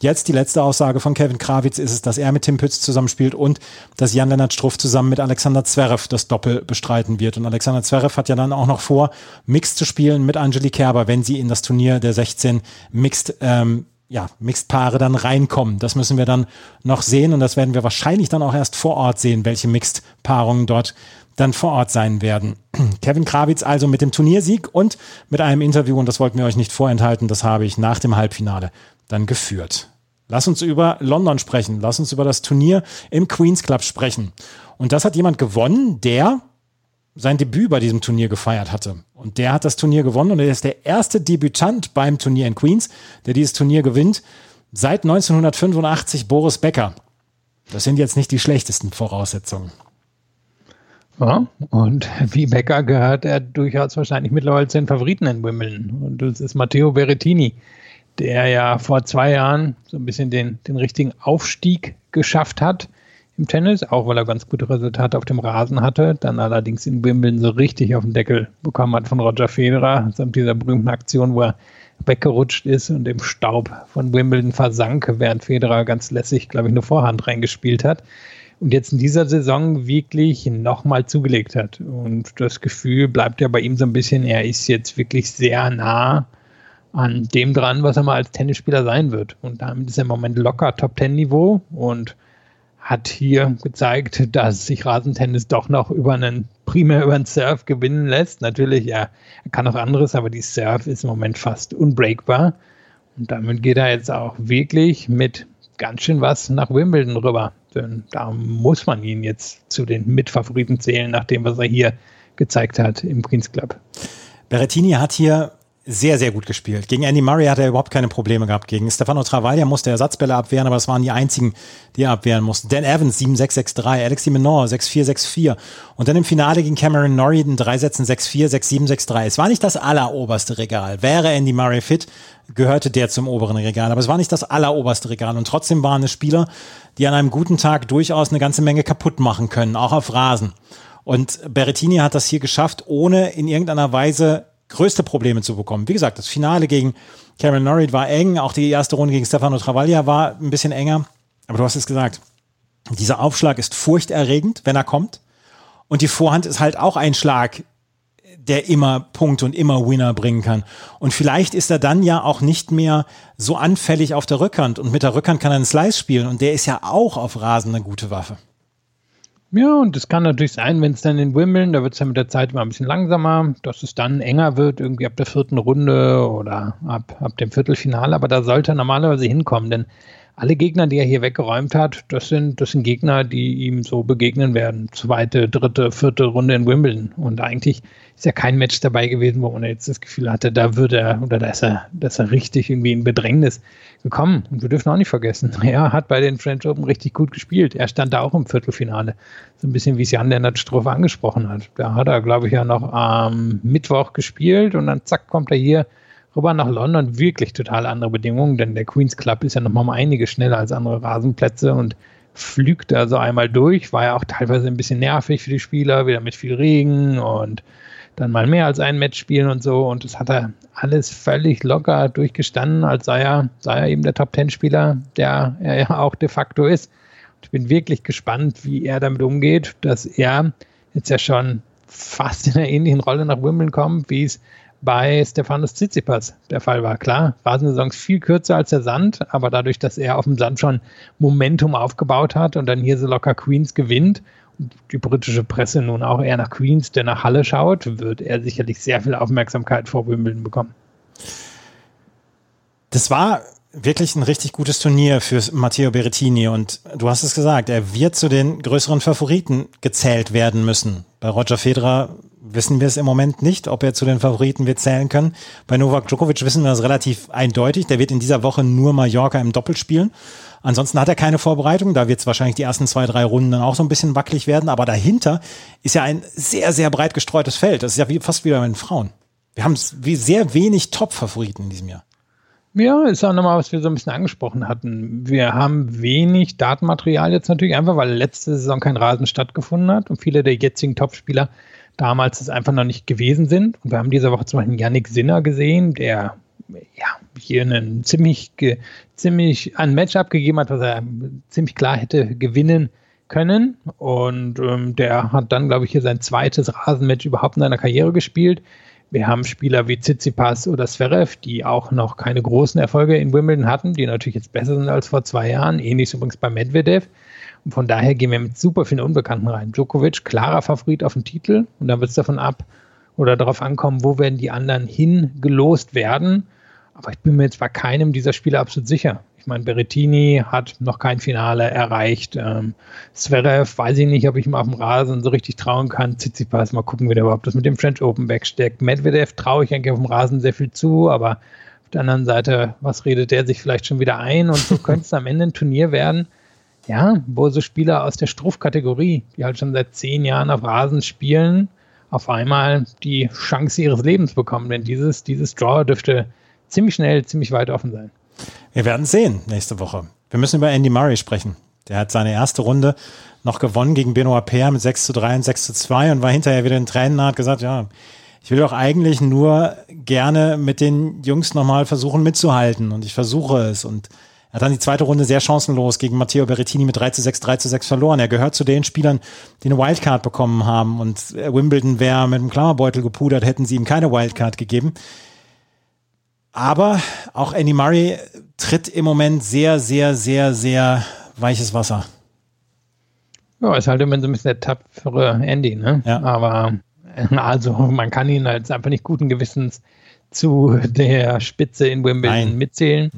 Jetzt die letzte Aussage von Kevin Krawitz ist es, dass er mit Tim Pütz zusammenspielt und dass Jan-Lennart Struff zusammen mit Alexander Zverev das Doppel bestreiten wird. Und Alexander Zverev hat ja dann auch noch vor, Mixed zu spielen mit Angelique Kerber, wenn sie in das Turnier der 16 Mixed ähm, ja, Mixed-Paare dann reinkommen. Das müssen wir dann noch sehen und das werden wir wahrscheinlich dann auch erst vor Ort sehen, welche Mixed-Paarungen dort dann vor Ort sein werden. Kevin Krawitz also mit dem Turniersieg und mit einem Interview, und das wollten wir euch nicht vorenthalten, das habe ich nach dem Halbfinale dann geführt. Lass uns über London sprechen, lass uns über das Turnier im Queen's Club sprechen. Und das hat jemand gewonnen, der sein Debüt bei diesem Turnier gefeiert hatte. Und der hat das Turnier gewonnen und er ist der erste Debütant beim Turnier in Queens, der dieses Turnier gewinnt. Seit 1985 Boris Becker. Das sind jetzt nicht die schlechtesten Voraussetzungen. Ja, und wie Becker gehört er durchaus wahrscheinlich mittlerweile zu den Favoriten in Wimbledon. Und das ist Matteo Berrettini, der ja vor zwei Jahren so ein bisschen den, den richtigen Aufstieg geschafft hat im Tennis, auch weil er ganz gute Resultate auf dem Rasen hatte, dann allerdings in Wimbledon so richtig auf den Deckel bekommen hat von Roger Federer, samt dieser berühmten Aktion, wo er weggerutscht ist und im Staub von Wimbledon versank, während Federer ganz lässig, glaube ich, eine Vorhand reingespielt hat und jetzt in dieser Saison wirklich nochmal zugelegt hat. Und das Gefühl bleibt ja bei ihm so ein bisschen, er ist jetzt wirklich sehr nah an dem dran, was er mal als Tennisspieler sein wird. Und damit ist er im Moment locker Top-10-Niveau und hat hier gezeigt, dass sich Rasentennis doch noch über einen primär über einen Surf gewinnen lässt. Natürlich, ja, er kann auch anderes, aber die Surf ist im Moment fast unbreakbar. Und damit geht er jetzt auch wirklich mit ganz schön was nach Wimbledon rüber. Denn da muss man ihn jetzt zu den Mitfavoriten zählen, nach dem, was er hier gezeigt hat im Queens Club. Berrettini hat hier sehr, sehr gut gespielt. Gegen Andy Murray hat er überhaupt keine Probleme gehabt. Gegen Stefano Travaglia musste er Ersatzbälle abwehren, aber das waren die einzigen, die er abwehren mussten. Dan Evans 7-6-6-3, Alex Menor 6-4-6-4 und dann im Finale gegen Cameron Norrie in drei Sätzen 6-4, 6-7, 6-3. Es war nicht das alleroberste Regal. Wäre Andy Murray fit, gehörte der zum oberen Regal, aber es war nicht das alleroberste Regal und trotzdem waren es Spieler, die an einem guten Tag durchaus eine ganze Menge kaputt machen können, auch auf Rasen. Und Berrettini hat das hier geschafft, ohne in irgendeiner Weise größte Probleme zu bekommen. Wie gesagt, das Finale gegen Cameron Norrie war eng, auch die erste Runde gegen Stefano Travaglia war ein bisschen enger. Aber du hast es gesagt, dieser Aufschlag ist furchterregend, wenn er kommt. Und die Vorhand ist halt auch ein Schlag, der immer Punkt und immer Winner bringen kann. Und vielleicht ist er dann ja auch nicht mehr so anfällig auf der Rückhand. Und mit der Rückhand kann er einen Slice spielen. Und der ist ja auch auf Rasen eine gute Waffe. Ja, und es kann natürlich sein, wenn es dann in Wimbledon, da wird es ja mit der Zeit immer ein bisschen langsamer, dass es dann enger wird, irgendwie ab der vierten Runde oder ab, ab dem Viertelfinale, aber da sollte er normalerweise hinkommen, denn alle Gegner, die er hier weggeräumt hat, das sind, das sind Gegner, die ihm so begegnen werden. Zweite, dritte, vierte Runde in Wimbledon. Und eigentlich ist ja kein Match dabei gewesen, wo man jetzt das Gefühl hatte, da würde er oder da ist er, da ist er richtig irgendwie in Bedrängnis gekommen. Und wir dürfen auch nicht vergessen, er hat bei den French Open richtig gut gespielt. Er stand da auch im Viertelfinale. So ein bisschen wie es Jan Lennart Struff angesprochen hat. Da hat er, glaube ich, ja noch am Mittwoch gespielt und dann zack, kommt er hier rüber nach London. Wirklich total andere Bedingungen, denn der Queen's Club ist ja nochmal um einige schneller als andere Rasenplätze und flügt also einmal durch, war ja auch teilweise ein bisschen nervig für die Spieler, wieder mit viel Regen und dann mal mehr als ein Match spielen und so. Und das hat er alles völlig locker durchgestanden, als sei er, sei er eben der Top-Ten-Spieler, der er ja auch de facto ist. Und ich bin wirklich gespannt, wie er damit umgeht, dass er jetzt ja schon fast in einer ähnlichen Rolle nach Wimbledon kommt, wie es bei Stefanos Tsitsipas der Fall war. Klar, Rasensaison ist viel kürzer als der Sand, aber dadurch, dass er auf dem Sand schon Momentum aufgebaut hat und dann hier so locker Queens gewinnt und die britische Presse nun auch eher nach Queens, der nach Halle schaut, wird er sicherlich sehr viel Aufmerksamkeit vor Wimbledon bekommen. Das war wirklich ein richtig gutes Turnier für Matteo Berrettini und du hast es gesagt, er wird zu den größeren Favoriten gezählt werden müssen. Bei Roger Federer wissen wir es im Moment nicht, ob er zu den Favoriten wird zählen können. Bei Novak Djokovic wissen wir das relativ eindeutig. Der wird in dieser Woche nur Mallorca im Doppel spielen. Ansonsten hat er keine Vorbereitung. Da wird es wahrscheinlich die ersten zwei, drei Runden dann auch so ein bisschen wackelig werden. Aber dahinter ist ja ein sehr, sehr breit gestreutes Feld. Das ist ja wie, fast wie bei den Frauen. Wir haben sehr wenig Top-Favoriten in diesem Jahr. Ja, ist auch nochmal, was wir so ein bisschen angesprochen hatten. Wir haben wenig Datenmaterial jetzt natürlich, einfach weil letzte Saison kein Rasen stattgefunden hat und viele der jetzigen Topspieler damals es einfach noch nicht gewesen sind. Und wir haben diese Woche zum Beispiel Yannick Sinner gesehen, der ja, hier einen ziemlich, ziemlich ein Match abgegeben hat, was er ziemlich klar hätte gewinnen können. Und ähm, der hat dann, glaube ich, hier sein zweites Rasenmatch überhaupt in seiner Karriere gespielt. Wir haben Spieler wie Tsitsipas oder Zverev, die auch noch keine großen Erfolge in Wimbledon hatten, die natürlich jetzt besser sind als vor zwei Jahren. Ähnlich übrigens bei Medvedev. Und von daher gehen wir mit super vielen Unbekannten rein. Djokovic, klarer Favorit auf den Titel. Und dann wird es davon ab oder darauf ankommen, wo werden die anderen hingelost werden. Aber ich bin mir jetzt bei keinem dieser Spiele absolut sicher. Ich meine, Berrettini hat noch kein Finale erreicht. Ähm, Zverev, weiß ich nicht, ob ich ihm auf dem Rasen so richtig trauen kann. Tsitsipas, mal gucken, wie der überhaupt das mit dem French Open wegsteckt. Medvedev traue ich eigentlich auf dem Rasen sehr viel zu, aber auf der anderen Seite, was redet der sich vielleicht schon wieder ein? Und so könnte es am Ende ein Turnier werden, ja, wo so Spieler aus der Struff-Kategorie, die halt schon seit zehn Jahren auf Rasen spielen, auf einmal die Chance ihres Lebens bekommen. Denn dieses, dieses Draw dürfte ziemlich schnell, ziemlich weit offen sein. Wir werden sehen nächste Woche. Wir müssen über Andy Murray sprechen. Der hat seine erste Runde noch gewonnen gegen Benoit Paire mit 6 zu 3 und 6 zu 2 und war hinterher wieder in Tränen und hat gesagt, ja, ich will doch eigentlich nur gerne mit den Jungs nochmal versuchen mitzuhalten und ich versuche es und er hat dann die zweite Runde sehr chancenlos gegen Matteo Berrettini mit 3 zu 6, 3 zu 6 verloren. Er gehört zu den Spielern, die eine Wildcard bekommen haben und Wimbledon wäre mit einem Klammerbeutel gepudert, hätten sie ihm keine Wildcard gegeben. Aber auch Andy Murray tritt im Moment sehr, sehr, sehr, sehr weiches Wasser. Ja, ist halt immer so ein bisschen der tapfere Andy, ne? Ja. Aber also man kann ihn als einfach nicht guten Gewissens zu der Spitze in Wimbledon Nein. mitzählen.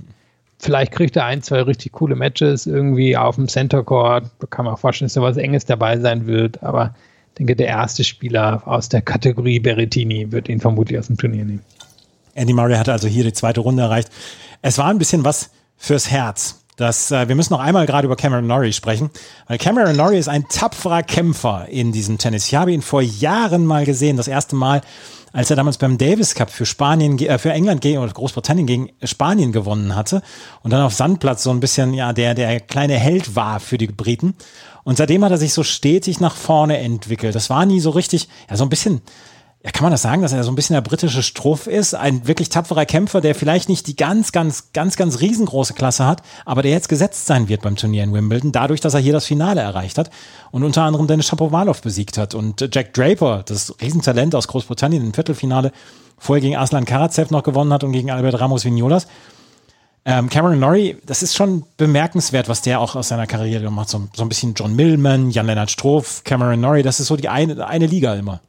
Vielleicht kriegt er ein, zwei richtig coole Matches irgendwie auf dem Center Court. Da kann man auch vorstellen, dass da was Enges dabei sein wird. Aber ich denke, der erste Spieler aus der Kategorie Berrettini wird ihn vermutlich aus dem Turnier nehmen. Andy Murray hatte also hier die zweite Runde erreicht. Es war ein bisschen was fürs Herz. Das, äh, wir müssen noch einmal gerade über Cameron Norrie sprechen, weil Cameron Norrie ist ein tapferer Kämpfer in diesem Tennis. Ich habe ihn vor Jahren mal gesehen, das erste Mal, als er damals beim Davis Cup für Spanien, äh, für England gegen oder Großbritannien gegen Spanien gewonnen hatte und dann auf Sandplatz so ein bisschen, ja, der, der kleine Held war für die Briten. Und seitdem hat er sich so stetig nach vorne entwickelt. Das war nie so richtig, ja, so ein bisschen, ja, kann man das sagen, dass er so ein bisschen der britische Struff ist? Ein wirklich tapferer Kämpfer, der vielleicht nicht die ganz, ganz, ganz, ganz riesengroße Klasse hat, aber der jetzt gesetzt sein wird beim Turnier in Wimbledon, dadurch, dass er hier das Finale erreicht hat und unter anderem Dennis Shapovalov besiegt hat. Und Jack Draper, das Riesentalent aus Großbritannien im Viertelfinale, vorher gegen Aslan Karatsev noch gewonnen hat und gegen Albert Ramos Vignolas. Ähm, Cameron Norrie, das ist schon bemerkenswert, was der auch aus seiner Karriere macht. So, so ein bisschen John Millman, Jan-Lennart Stroff, Cameron Norrie, das ist so die eine, eine Liga immer.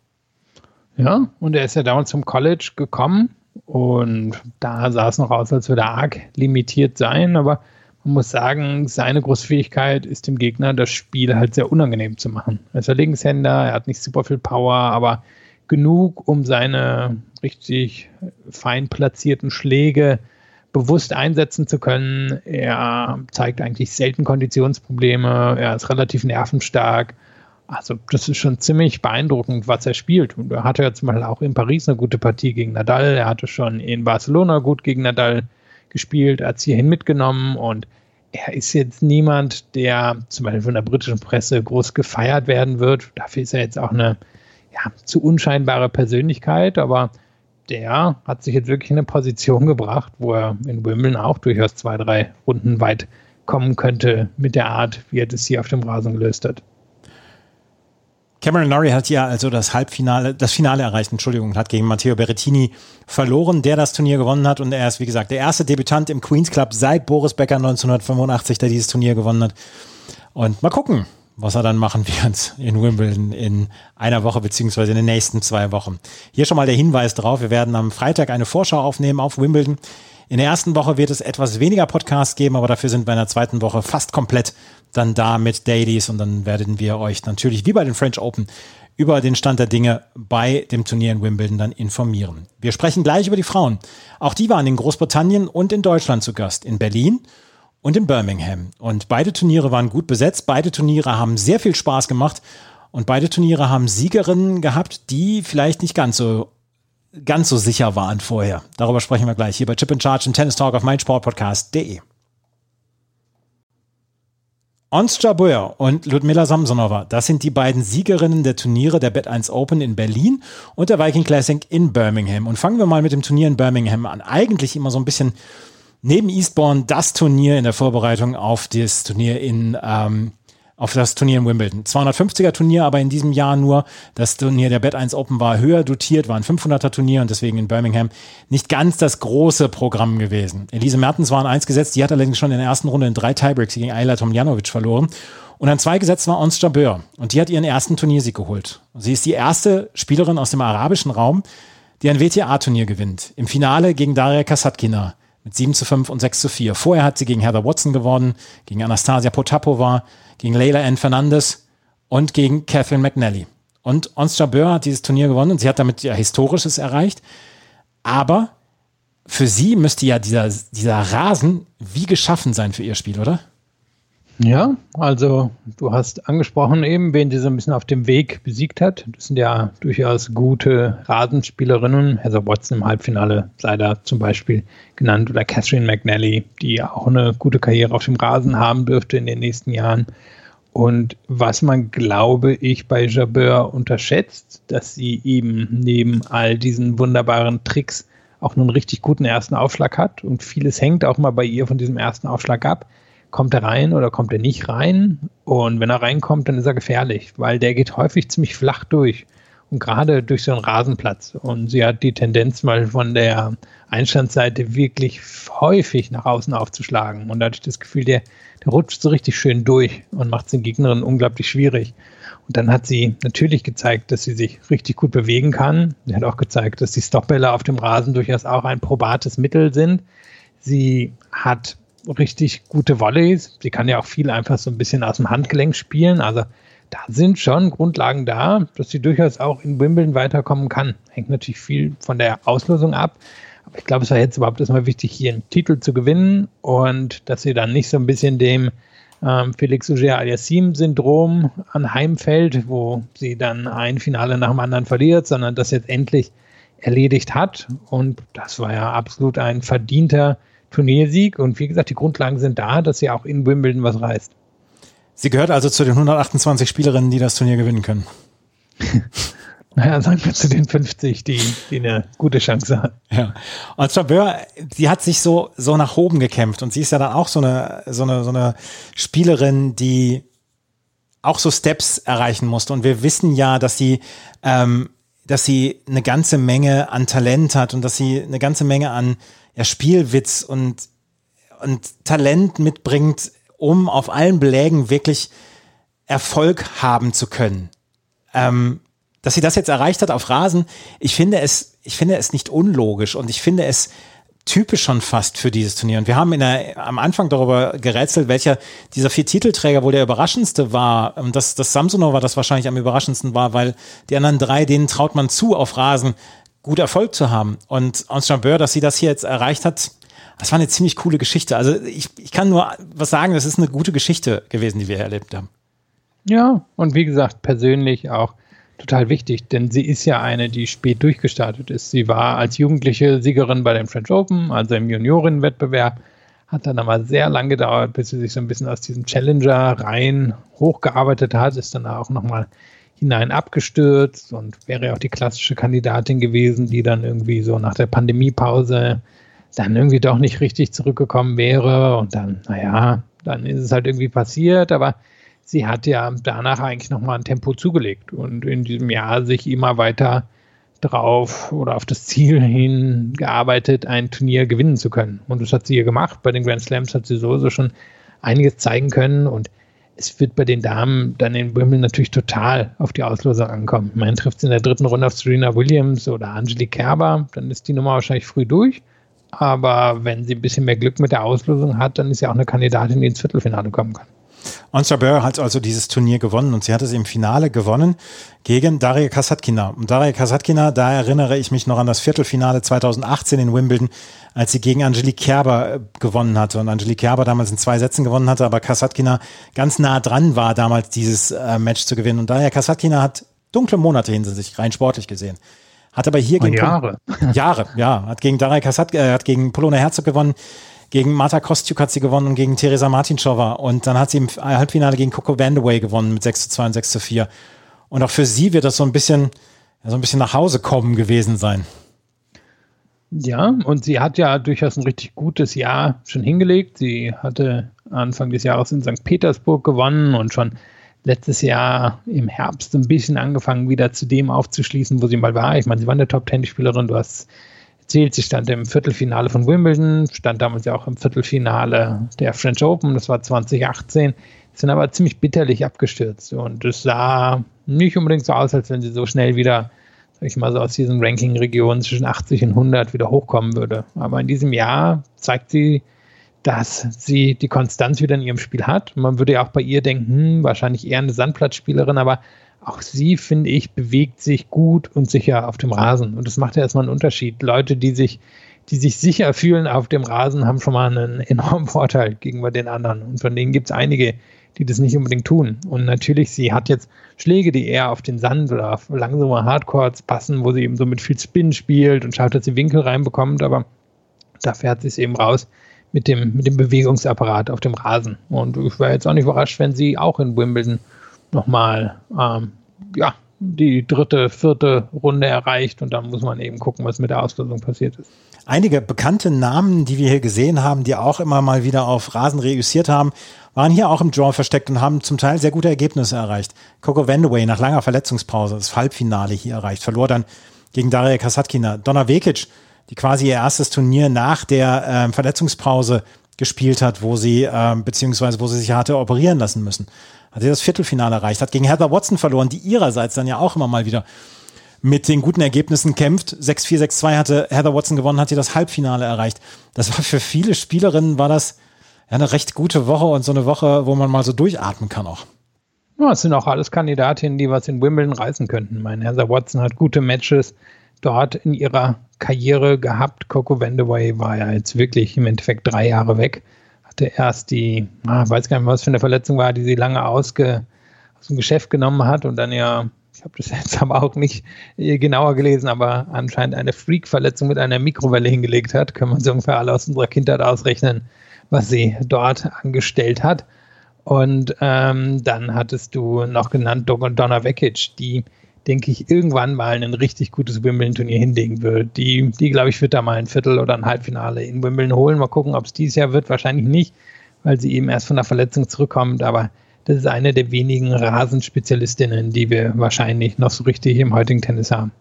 Ja, und er ist ja damals zum College gekommen und da sah es noch aus, als würde er arg limitiert sein, aber man muss sagen, seine große Fähigkeit ist dem Gegner, das Spiel halt sehr unangenehm zu machen. Er ist ein Linkshänder, er hat nicht super viel Power, aber genug, um seine richtig fein platzierten Schläge bewusst einsetzen zu können. Er zeigt eigentlich selten Konditionsprobleme, er ist relativ nervenstark. Also das ist schon ziemlich beeindruckend, was er spielt. Und er hatte ja zum Beispiel auch in Paris eine gute Partie gegen Nadal. Er hatte schon in Barcelona gut gegen Nadal gespielt, hat es hierhin mitgenommen und er ist jetzt niemand, der zum Beispiel von der britischen Presse groß gefeiert werden wird. Dafür ist er jetzt auch eine ja, zu unscheinbare Persönlichkeit, aber der hat sich jetzt wirklich in eine Position gebracht, wo er in Wimbledon auch durchaus zwei, drei Runden weit kommen könnte mit der Art, wie er das hier auf dem Rasen gelöst hat. Cameron Norrie hat ja also das Halbfinale, das Finale erreicht, Entschuldigung, hat gegen Matteo Berrettini verloren, der das Turnier gewonnen hat. Und er ist, wie gesagt, der erste Debütant im Queens Club seit Boris Becker 1985, der dieses Turnier gewonnen hat. Und mal gucken, was er dann machen wird in Wimbledon in einer Woche beziehungsweise in den nächsten zwei Wochen. Hier schon mal der Hinweis drauf, wir werden am Freitag eine Vorschau aufnehmen auf Wimbledon. In der ersten Woche wird es etwas weniger Podcasts geben, aber dafür sind wir in der zweiten Woche fast komplett dann da mit Dailies und dann werden wir euch natürlich wie bei den French Open über den Stand der Dinge bei dem Turnier in Wimbledon dann informieren. Wir sprechen gleich über die Frauen. Auch die waren in Großbritannien und in Deutschland zu Gast, in Berlin und in Birmingham. Und beide Turniere waren gut besetzt, beide Turniere haben sehr viel Spaß gemacht und beide Turniere haben Siegerinnen gehabt, die vielleicht nicht ganz so ganz so sicher waren vorher. Darüber sprechen wir gleich hier bei Chip in Charge und Tennis Talk auf meinsportpodcast.de. Ons Jabeur und Ludmila Samsonova, das sind die beiden Siegerinnen der Turniere der Bet1 Open in Berlin und der Viking Classic in Birmingham. Und fangen wir mal mit dem Turnier in Birmingham an. Eigentlich immer so ein bisschen neben Eastbourne das Turnier in der Vorbereitung auf das Turnier in ähm, auf das Turnier in Wimbledon. 250er Turnier, aber in diesem Jahr nur. Das Turnier der Bet1 Open war höher dotiert, war ein 500er Turnier und deswegen in Birmingham nicht ganz das große Programm gewesen. Elise Mertens war an eins gesetzt, die hat allerdings schon in der ersten Runde in drei Tiebreaks gegen Ayla Tomljanovic verloren. Und an zwei gesetzt war Ons Jabeur und die hat ihren ersten Turniersieg geholt. Sie ist die erste Spielerin aus dem arabischen Raum, die ein WTA-Turnier gewinnt. Im Finale gegen Daria Kasatkina mit 7 zu 5 und 6 zu 4. Vorher hat sie gegen Heather Watson gewonnen, gegen Anastasia Potapova, gegen Leila Ann Fernandes und gegen Catherine McNally. Und Ons Jabeur hat dieses Turnier gewonnen und sie hat damit ja Historisches erreicht. Aber für sie müsste ja dieser, dieser Rasen wie geschaffen sein für ihr Spiel, oder? Ja, also du hast angesprochen eben, wen sie so ein bisschen auf dem Weg besiegt hat. Das sind ja durchaus gute Rasenspielerinnen. Heather Watson im Halbfinale sei da zum Beispiel genannt oder Catherine McNally, die auch eine gute Karriere auf dem Rasen haben dürfte in den nächsten Jahren. Und was man, glaube ich, bei Jabeur unterschätzt, dass sie eben neben all diesen wunderbaren Tricks auch einen richtig guten ersten Aufschlag hat. Und vieles hängt auch mal bei ihr von diesem ersten Aufschlag ab kommt er rein oder kommt er nicht rein? Und wenn er reinkommt, dann ist er gefährlich, weil der geht häufig ziemlich flach durch. Und gerade durch so einen Rasenplatz. Und sie hat die Tendenz, mal von der Einstandsseite wirklich häufig nach außen aufzuschlagen. Und da hatte ich das Gefühl, der, der rutscht so richtig schön durch und macht es den Gegnerinnen unglaublich schwierig. Und dann hat sie natürlich gezeigt, dass sie sich richtig gut bewegen kann. Sie hat auch gezeigt, dass die Stopbälle auf dem Rasen durchaus auch ein probates Mittel sind. Sie hat richtig gute Volleys. Sie kann ja auch viel einfach so ein bisschen aus dem Handgelenk spielen. Also da sind schon Grundlagen da, dass sie durchaus auch in Wimbledon weiterkommen kann. Hängt natürlich viel von der Auslosung ab. Aber ich glaube, es war jetzt überhaupt erstmal wichtig, hier einen Titel zu gewinnen und dass sie dann nicht so ein bisschen dem ähm, Felix Auger Aliassim-Syndrom anheimfällt, wo sie dann ein Finale nach dem anderen verliert, sondern das jetzt endlich erledigt hat. Und das war ja absolut ein verdienter Turniersieg. Und wie gesagt, die Grundlagen sind da, dass sie auch in Wimbledon was reißt. Sie gehört also zu den 128 Spielerinnen, die das Turnier gewinnen können. Naja, sagen wir zu den 50, die, die eine gute Chance haben. Ja. Und Jabeur, die hat sich so, so nach oben gekämpft und sie ist ja dann auch so eine, so eine, so eine Spielerin, die auch so Steps erreichen musste. Und wir wissen ja, dass sie, ähm, dass sie eine ganze Menge an Talent hat und dass sie eine ganze Menge an ja, Spielwitz und und Talent mitbringt, um auf allen Belägen wirklich Erfolg haben zu können. Ähm, dass sie das jetzt erreicht hat auf Rasen, ich finde es, ich finde es nicht unlogisch und ich finde es typisch schon fast für dieses Turnier. Und wir haben in der, am Anfang darüber gerätselt, welcher dieser vier Titelträger wohl der überraschendste war. Und das, das Samsonov war das wahrscheinlich am überraschendsten war, weil die anderen drei, denen traut man zu, auf Rasen gut Erfolg zu haben. Und Ons Jambeur, dass sie das hier jetzt erreicht hat, das war eine ziemlich coole Geschichte. Also ich, ich kann nur was sagen, das ist eine gute Geschichte gewesen, die wir erlebt haben. Ja, und wie gesagt, persönlich auch total wichtig, denn sie ist ja eine, die spät durchgestartet ist. Sie war als Jugendliche Siegerin bei den French Open, also im Juniorenwettbewerb, hat dann aber sehr lange gedauert, bis sie sich so ein bisschen aus diesem Challenger rein hochgearbeitet hat, ist dann auch nochmal hinein abgestürzt und wäre auch die klassische Kandidatin gewesen, die dann irgendwie so nach der Pandemiepause dann irgendwie doch nicht richtig zurückgekommen wäre und dann, naja, dann ist es halt irgendwie passiert, aber sie hat ja danach eigentlich nochmal ein Tempo zugelegt und in diesem Jahr sich immer weiter drauf oder auf das Ziel hin gearbeitet, ein Turnier gewinnen zu können. Und das hat sie hier gemacht. Bei den Grand Slams hat sie sowieso schon einiges zeigen können und es wird bei den Damen dann in Wimbledon natürlich total auf die Auslosung ankommen. Man trifft sie in der dritten Runde auf Serena Williams oder Angelique Kerber, dann ist die Nummer wahrscheinlich früh durch. Aber wenn sie ein bisschen mehr Glück mit der Auslosung hat, dann ist sie auch eine Kandidatin, die ins Viertelfinale kommen kann. Ons Jabeur hat also dieses Turnier gewonnen und sie hat es im Finale gewonnen gegen Daria Kasatkina. Und Daria Kasatkina, da erinnere ich mich noch an das Viertelfinale 2018 in Wimbledon, als sie gegen Angelique Kerber äh, gewonnen hatte. Und Angelique Kerber damals in zwei Sätzen gewonnen hatte, aber Kasatkina ganz nah dran war, damals dieses äh, Match zu gewinnen. Und Daria Kasatkina hat dunkle Monate hinter sich, rein sportlich gesehen. Hat aber hier gegen Jahre. Jahre, ja, hat gegen Daria Kasat, äh, hat gegen Polona Herzog gewonnen gegen Marta Kostjuk hat sie gewonnen und gegen Teresa Martinschova. Und dann hat sie im Halbfinale gegen Coco Vandaway gewonnen mit 6 zu 2 und 6 zu 4. Und auch für sie wird das so ein bisschen, so ein bisschen nach Hause kommen gewesen sein. Ja, und sie hat ja durchaus ein richtig gutes Jahr schon hingelegt. Sie hatte Anfang des Jahres in St. Petersburg gewonnen und schon letztes Jahr im Herbst ein bisschen angefangen, wieder zu dem aufzuschließen, wo sie mal war. Ich meine, sie war eine Top-Tennis-Spielerin. Du hast erzählt, sie stand im Viertelfinale von Wimbledon, stand damals ja auch im Viertelfinale der French Open, das war 2018, sind aber ziemlich bitterlich abgestürzt und es sah nicht unbedingt so aus, als wenn sie so schnell wieder, sag ich mal so, aus diesen Ranking-Regionen zwischen 80 und 100 wieder hochkommen würde. Aber in diesem Jahr zeigt sie, dass sie die Konstanz wieder in ihrem Spiel hat. Man würde ja auch bei ihr denken, hm, wahrscheinlich eher eine Sandplatzspielerin, aber auch sie, finde ich, bewegt sich gut und sicher auf dem Rasen. Und das macht ja erstmal einen Unterschied. Leute, die sich, die sich sicher fühlen auf dem Rasen, haben schon mal einen enormen Vorteil gegenüber den anderen. Und von denen gibt es einige, die das nicht unbedingt tun. Und natürlich, sie hat jetzt Schläge, die eher auf den Sand oder auf langsame Hardcores passen, wo sie eben so mit viel Spin spielt und schaut, dass sie Winkel reinbekommt, aber da fährt sie es eben raus mit dem, mit dem Bewegungsapparat auf dem Rasen. Und ich wäre jetzt auch nicht überrascht, wenn sie auch in Wimbledon nochmal ähm, ja, die dritte, vierte Runde erreicht und dann muss man eben gucken, was mit der Auslösung passiert ist. Einige bekannte Namen, die wir hier gesehen haben, die auch immer mal wieder auf Rasen reüssiert haben, waren hier auch im Draw versteckt und haben zum Teil sehr gute Ergebnisse erreicht. Coco Vandaway nach langer Verletzungspause das Halbfinale hier erreicht, verlor dann gegen Daria Kasatkina. Donna Vekic, die quasi ihr erstes Turnier nach der äh, Verletzungspause gespielt hat, wo sie, äh, beziehungsweise wo sie sich hatte operieren lassen müssen hat sie das Viertelfinale erreicht, hat gegen Heather Watson verloren, die ihrerseits dann ja auch immer mal wieder mit den guten Ergebnissen kämpft. 6-4, 6-2 hatte Heather Watson gewonnen, hat sie das Halbfinale erreicht. Das war für viele Spielerinnen, war das ja eine recht gute Woche und so eine Woche, wo man mal so durchatmen kann auch. Ja, es sind auch alles Kandidatinnen, die was in Wimbledon reißen könnten. Meine Heather Watson hat gute Matches dort in ihrer Karriere gehabt. Coco Vandaway war ja jetzt wirklich im Endeffekt drei Jahre weg hatte erst die, ah, weiß gar nicht was für eine Verletzung war, die sie lange ausge, aus dem Geschäft genommen hat und dann ja, ich habe das jetzt aber auch nicht genauer gelesen, aber anscheinend eine Freak-Verletzung mit einer Mikrowelle hingelegt hat. Können wir uns ungefähr alle aus unserer Kindheit ausrechnen, was sie dort angestellt hat. Und ähm, dann hattest du noch genannt Donna Vekic, die denke ich, irgendwann mal ein richtig gutes Wimbledon-Turnier hinlegen wird. Die, die glaube ich, wird da mal ein Viertel oder ein Halbfinale in Wimbledon holen. Mal gucken, ob es dieses Jahr wird. Wahrscheinlich nicht, weil sie eben erst von der Verletzung zurückkommt. Aber das ist eine der wenigen Rasenspezialistinnen, die wir wahrscheinlich noch so richtig im heutigen Tennis haben.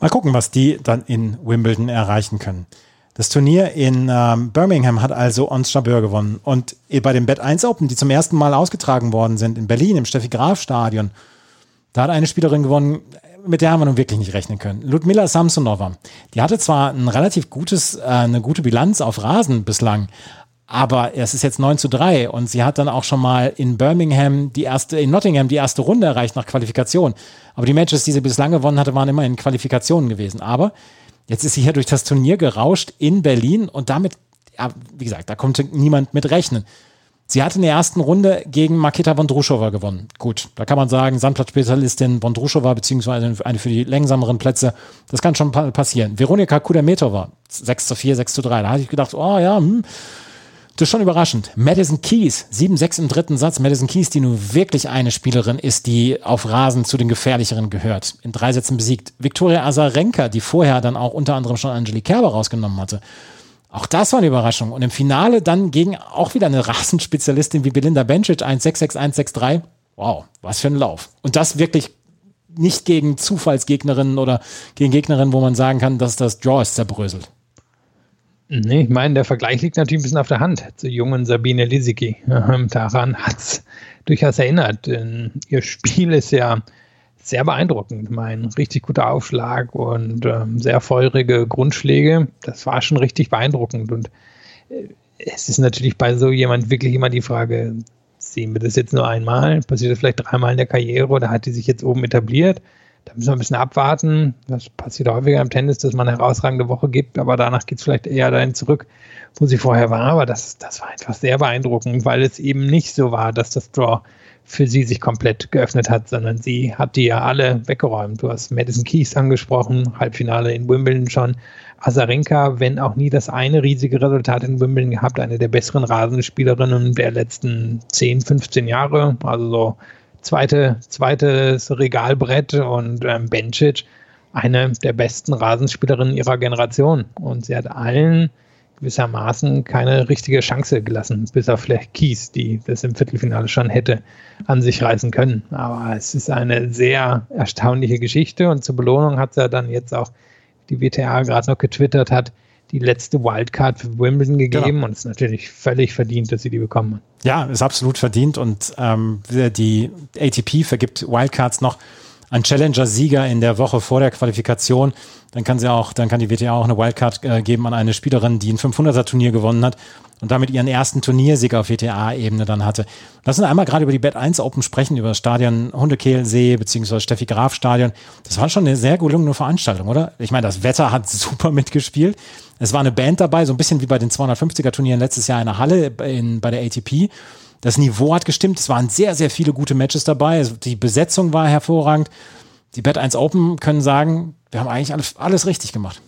Mal gucken, was die dann in Wimbledon erreichen können. Das Turnier in ähm, Birmingham hat also Ons Jabeur gewonnen. Und bei den Bet 1 Open, die zum ersten Mal ausgetragen worden sind, in Berlin, im Steffi Graf Stadion, da hat eine Spielerin gewonnen, mit der haben wir nun wirklich nicht rechnen können. Ludmila Samsonova. Die hatte zwar ein relativ gutes, äh, eine gute Bilanz auf Rasen bislang, aber es ist jetzt 9 zu 3 und sie hat dann auch schon mal in Birmingham die erste, in Nottingham die erste Runde erreicht nach Qualifikation. Aber die Matches, die sie bislang gewonnen hatte, waren immer in Qualifikationen gewesen. Aber Jetzt ist sie hier durch das Turnier gerauscht in Berlin und damit, ja, wie gesagt, da konnte niemand mit rechnen. Sie hatte in der ersten Runde gegen Maketa Vondrushova gewonnen. Gut, da kann man sagen, Sandplatzspezialistin Vondrushova, beziehungsweise eine für die längsameren Plätze, das kann schon passieren. Veronika Kudermetova, 6 zu 4, 6 zu 3. Da hatte ich gedacht, oh ja, hm, das ist schon überraschend. Madison Keys, 7-6 im dritten Satz. Madison Keys, die nun wirklich eine Spielerin ist, die auf Rasen zu den gefährlicheren gehört. In drei Sätzen besiegt. Viktoria Azarenka, die vorher dann auch unter anderem schon Angelique Kerber rausgenommen hatte. Auch das war eine Überraschung. Und im Finale dann gegen auch wieder eine Rasenspezialistin wie Belinda Bencic 1-6-6, 1-6-3. Wow, was für ein Lauf. Und das wirklich nicht gegen Zufallsgegnerinnen oder gegen Gegnerinnen, wo man sagen kann, dass das Draw ist zerbröselt. Nee, ich meine, der Vergleich liegt natürlich ein bisschen auf der Hand zur jungen Sabine Lisicki. Ähm, daran hat es durchaus erinnert. Denn ihr Spiel ist ja sehr beeindruckend. Mein richtig guter Aufschlag und ähm, sehr feurige Grundschläge. Das war schon richtig beeindruckend. Und äh, es ist natürlich bei so jemand wirklich immer die Frage, sehen wir das jetzt nur einmal? Passiert das vielleicht dreimal in der Karriere oder hat die sich jetzt oben etabliert? Da müssen wir ein bisschen abwarten. Das passiert häufiger im Tennis, dass man eine herausragende Woche gibt, aber danach geht es vielleicht eher dahin zurück, wo sie vorher war. Aber das, das war einfach sehr beeindruckend, weil es eben nicht so war, dass das Draw für sie sich komplett geöffnet hat, sondern sie hat die ja alle weggeräumt. Du hast Madison Keys angesprochen, Halbfinale in Wimbledon schon. Azarenka, wenn auch nie das eine riesige Resultat in Wimbledon gehabt, eine der besseren Rasenspielerinnen der letzten 10, 15 Jahre. Also so zweite, zweites Regalbrett und ähm, Bencic eine der besten Rasenspielerinnen ihrer Generation. Und sie hat allen gewissermaßen keine richtige Chance gelassen, bis auf vielleicht Kies, die das im Viertelfinale schon hätte an sich reißen können. Aber es ist eine sehr erstaunliche Geschichte und zur Belohnung hat sie dann jetzt auch die WTA gerade noch getwittert hat, die letzte Wildcard für Wimbledon gegeben genau. und es ist natürlich völlig verdient, dass sie die bekommen hat. Ja, ist absolut verdient und ähm, die ATP vergibt Wildcards noch an Challenger-Sieger in der Woche vor der Qualifikation. Dann kann sie auch, dann kann die WTA auch eine Wildcard äh, geben an eine Spielerin, die ein 500er-Turnier gewonnen hat und damit ihren ersten Turniersieg auf WTA-Ebene dann hatte. Lass uns einmal gerade über die Bet 1 Open sprechen, über das Stadion Hundekehlsee bzw. Steffi Graf Stadion. Das war schon eine sehr gelungene Veranstaltung, oder? Ich meine, das Wetter hat super mitgespielt. Es war eine Band dabei, so ein bisschen wie bei den 250er Turnieren letztes Jahr in der Halle in, bei der ATP. Das Niveau hat gestimmt. Es waren sehr, sehr viele gute Matches dabei. Also die Besetzung war hervorragend. Die Bet 1 Open können sagen, wir haben eigentlich alles, alles richtig gemacht.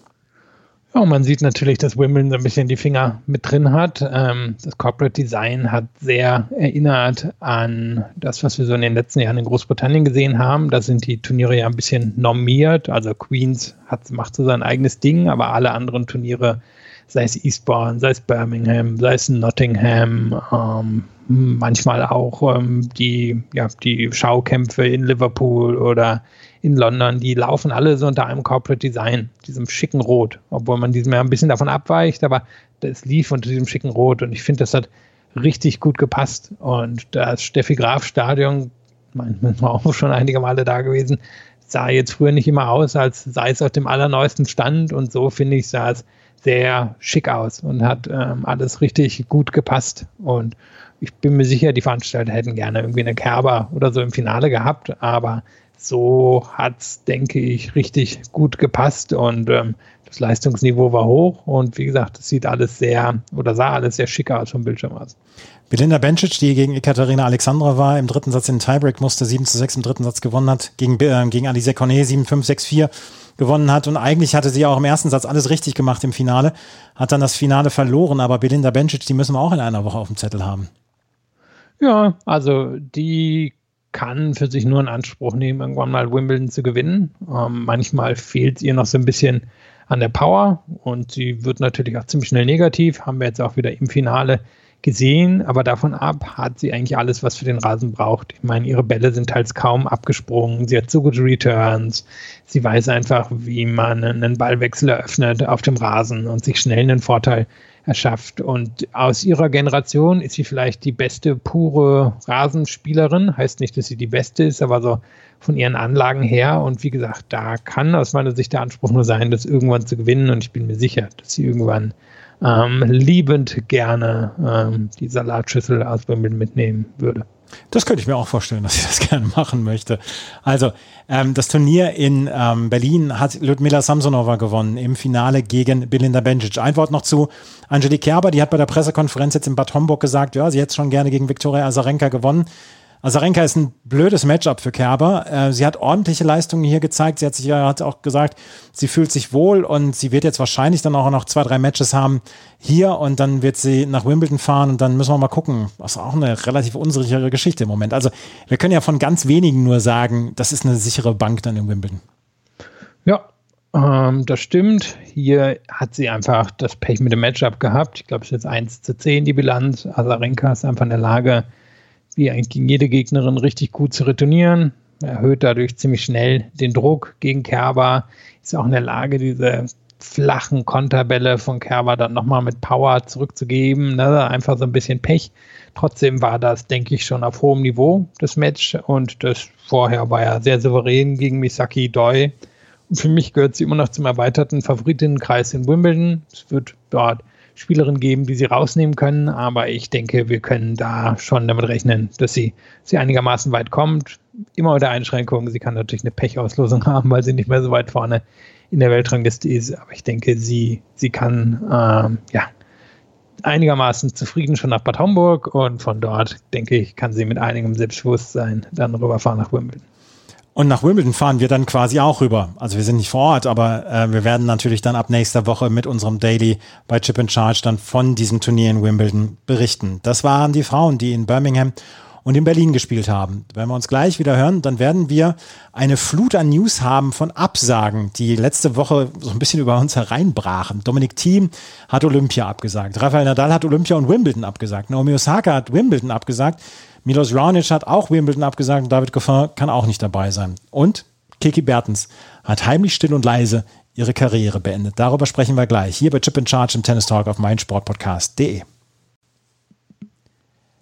Ja, und man sieht natürlich, dass Wimbledon so ein bisschen die Finger mit drin hat. Ähm, das Corporate Design hat sehr erinnert an das, was wir so in den letzten Jahren in Großbritannien gesehen haben. Da sind die Turniere ja ein bisschen normiert. Also Queens hat, macht so sein eigenes Ding, aber alle anderen Turniere, sei es Eastbourne, sei es Birmingham, sei es Nottingham, ähm, manchmal auch ähm, die, ja, die Schaukämpfe in Liverpool oder in London, die laufen alle so unter einem Corporate Design, diesem schicken Rot, obwohl man diesem ja ein bisschen davon abweicht, aber das lief unter diesem schicken Rot und ich finde, das hat richtig gut gepasst. Und das Steffi Graf Stadion, man war auch schon einige Male da gewesen, sah jetzt früher nicht immer aus, als sei es auf dem allerneuesten Stand und so finde ich, sah es sehr schick aus und hat ähm, alles richtig gut gepasst. Und ich bin mir sicher, die Veranstalter hätten gerne irgendwie eine Kerber oder so im Finale gehabt, aber so hat es, denke ich, richtig gut gepasst und ähm, das Leistungsniveau war hoch und wie gesagt, es sieht alles sehr oder sah alles sehr schick aus vom Bildschirm aus. Belinda Bencic, die gegen Ekaterina Alexandra war, im dritten Satz in den Tiebreak musste, 7 zu 6 im dritten Satz gewonnen hat, gegen, äh, gegen Alice Cornet 7, 5, 6, 4 gewonnen hat und eigentlich hatte sie auch im ersten Satz alles richtig gemacht im Finale, hat dann das Finale verloren, aber Belinda Bencic, die müssen wir auch in einer Woche auf dem Zettel haben. Ja, also die kann für sich nur in Anspruch nehmen, irgendwann mal Wimbledon zu gewinnen. Ähm, manchmal fehlt ihr noch so ein bisschen an der Power und sie wird natürlich auch ziemlich schnell negativ. Haben wir jetzt auch wieder im Finale gesehen, aber davon ab hat sie eigentlich alles, was für den Rasen braucht. Ich meine, ihre Bälle sind teils kaum abgesprungen, sie hat so gute Returns, sie weiß einfach, wie man einen Ballwechsel eröffnet auf dem Rasen und sich schnell einen Vorteil erschafft. Und aus ihrer Generation ist sie vielleicht die beste pure Rasenspielerin. Heißt nicht, dass sie die beste ist, aber so von ihren Anlagen her. Und wie gesagt, da kann aus meiner Sicht der Anspruch nur sein, das irgendwann zu gewinnen. Und ich bin mir sicher, dass sie irgendwann ähm, liebend gerne ähm, die Salatschüssel Wimbledon mitnehmen würde. Das könnte ich mir auch vorstellen, dass ich das gerne machen möchte. Also, ähm, das Turnier in ähm, Berlin hat Ludmila Samsonova gewonnen im Finale gegen Belinda Bencic. Ein Wort noch zu Angelique Kerber, die hat bei der Pressekonferenz jetzt in Bad Homburg gesagt, ja, sie hätte schon gerne gegen Viktoria Azarenka gewonnen. Azarenka ist ein blödes Matchup für Kerber. Äh, sie hat ordentliche Leistungen hier gezeigt. Sie hat sich hat auch gesagt, sie fühlt sich wohl und sie wird jetzt wahrscheinlich dann auch noch zwei, drei Matches haben hier und dann wird sie nach Wimbledon fahren und dann müssen wir mal gucken. Das ist auch eine relativ unsichere Geschichte im Moment. Also wir können ja von ganz wenigen nur sagen, das ist eine sichere Bank dann in Wimbledon. Ja, ähm, das stimmt. Hier hat sie einfach das Pech mit dem Matchup gehabt. Ich glaube, es ist jetzt 1 zu 10 die Bilanz. Azarenka ist einfach in der Lage, wie eigentlich gegen jede Gegnerin richtig gut zu retournieren. Erhöht dadurch ziemlich schnell den Druck gegen Kerber. Ist auch in der Lage, diese flachen Konterbälle von Kerber dann nochmal mit Power zurückzugeben. Ne? Einfach so ein bisschen Pech. Trotzdem war das, denke ich, schon auf hohem Niveau, das Match. Und das vorher war ja sehr souverän gegen Misaki Doi. Und für mich gehört sie immer noch zum erweiterten Favoritenkreis in Wimbledon. Es wird dort Spielerinnen geben, die sie rausnehmen können. Aber ich denke, wir können da schon damit rechnen, dass sie, sie einigermaßen weit kommt. Immer unter Einschränkungen. Sie kann natürlich eine Pechauslosung haben, weil sie nicht mehr so weit vorne in der Weltrangliste ist. Aber ich denke, sie, sie kann ähm, ja, einigermaßen zufrieden schon nach Bad Homburg und von dort, denke ich, kann sie mit einigem Selbstbewusstsein dann rüberfahren nach Wimbledon. Und nach Wimbledon fahren wir dann quasi auch rüber. Also wir sind nicht vor Ort, aber äh, wir werden natürlich dann ab nächster Woche mit unserem Daily bei Chip and Charge dann von diesem Turnier in Wimbledon berichten. Das waren die Frauen, die in Birmingham und in Berlin gespielt haben. Wenn wir uns gleich wieder hören, dann werden wir eine Flut an News haben von Absagen, die letzte Woche so ein bisschen über uns hereinbrachen. Dominik Thiem hat Olympia abgesagt. Rafael Nadal hat Olympia und Wimbledon abgesagt. Naomi Osaka hat Wimbledon abgesagt. Milos Raonic hat auch Wimbledon abgesagt und David Goffin kann auch nicht dabei sein. Und Kiki Bertens hat heimlich still und leise ihre Karriere beendet. Darüber sprechen wir gleich hier bei Chip in Charge im Tennis Talk auf meinsportpodcast.de.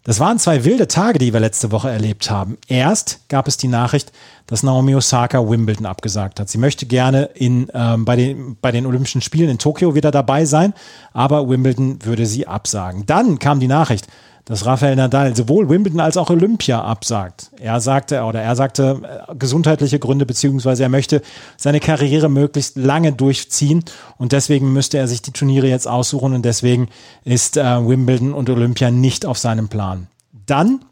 Das waren zwei wilde Tage, die wir letzte Woche erlebt haben. Erst gab es die Nachricht, dass Naomi Osaka Wimbledon abgesagt hat. Sie möchte gerne in, ähm, bei, den, bei den Olympischen Spielen in Tokio wieder dabei sein, aber Wimbledon würde sie absagen. Dann kam die Nachricht, dass Rafael Nadal sowohl Wimbledon als auch Olympia absagt. Er sagte, oder er sagte äh, gesundheitliche Gründe, beziehungsweise er möchte seine Karriere möglichst lange durchziehen und deswegen müsste er sich die Turniere jetzt aussuchen und deswegen ist äh, Wimbledon und Olympia nicht auf seinem Plan. Dann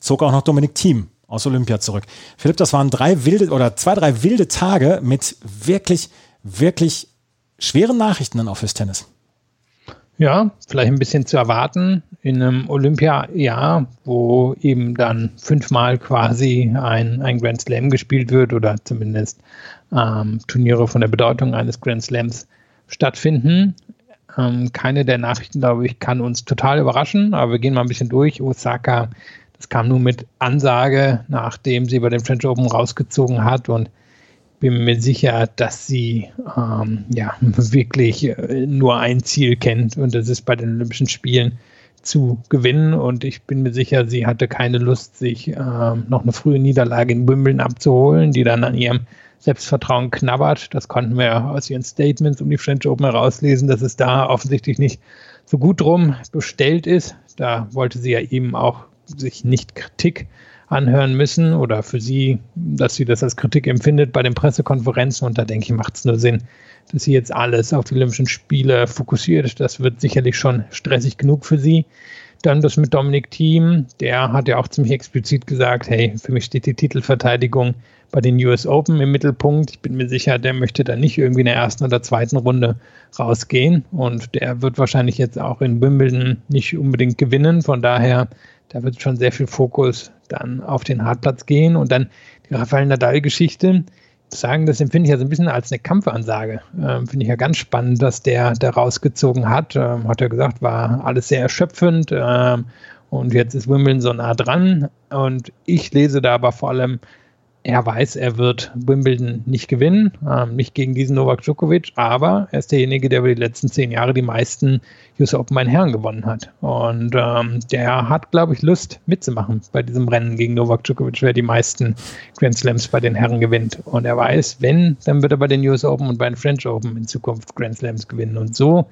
zog auch noch Dominik Thiem aus Olympia zurück. Philipp, das waren drei wilde oder zwei, drei wilde Tage mit wirklich, wirklich schweren Nachrichten dann auch fürs Tennis. Ja, vielleicht ein bisschen zu erwarten in einem Olympiajahr, wo eben dann fünfmal quasi ein, ein Grand Slam gespielt wird oder zumindest ähm, Turniere von der Bedeutung eines Grand Slams stattfinden. Ähm, keine der Nachrichten, glaube ich, kann uns total überraschen, aber wir gehen mal ein bisschen durch. Osaka, das kam nur mit Ansage, nachdem sie bei dem French Open rausgezogen hat und bin mir sicher, dass sie ähm, ja wirklich äh, nur ein Ziel kennt und das ist bei den Olympischen Spielen zu gewinnen. Und ich bin mir sicher, sie hatte keine Lust, sich ähm, noch eine frühe Niederlage in Wimbledon abzuholen, die dann an ihrem Selbstvertrauen knabbert. Das konnten wir aus ihren Statements um die French Open herauslesen, dass es da offensichtlich nicht so gut drum bestellt ist. Da wollte sie ja eben auch sich nicht Kritik anhören müssen oder für sie, dass sie das als Kritik empfindet bei den Pressekonferenzen. Und da denke ich, macht es nur Sinn, dass sie jetzt alles auf die Olympischen Spiele fokussiert. Das wird sicherlich schon stressig genug für sie. Dann das mit Dominik Thiem, der hat ja auch ziemlich explizit gesagt, hey, für mich steht die Titelverteidigung bei den US Open im Mittelpunkt. Ich bin mir sicher, der möchte da nicht irgendwie in der ersten oder zweiten Runde rausgehen. Und der wird wahrscheinlich jetzt auch in Wimbledon nicht unbedingt gewinnen. Von daher, da wird schon sehr viel Fokus dann auf den Hartplatz gehen. Und dann die Rafael Nadal-Geschichte. Sagen, das empfinde ich ja so ein bisschen als eine Kampfansage. Ähm, finde ich ja ganz spannend, dass der da rausgezogen hat. Ähm, hat er gesagt, war alles sehr erschöpfend. Ähm, und jetzt ist Wimbledon so nah dran. Und ich lese da aber vor allem er weiß, er wird Wimbledon nicht gewinnen, ähm, nicht gegen diesen Novak Djokovic, aber er ist derjenige, der über die letzten zehn Jahre die meisten US Open bei Herren gewonnen hat. Und ähm, der hat, glaube ich, Lust mitzumachen bei diesem Rennen gegen Novak Djokovic, wer die meisten Grand Slams bei den Herren gewinnt. Und er weiß, wenn, dann wird er bei den US Open und bei den French Open in Zukunft Grand Slams gewinnen. Und so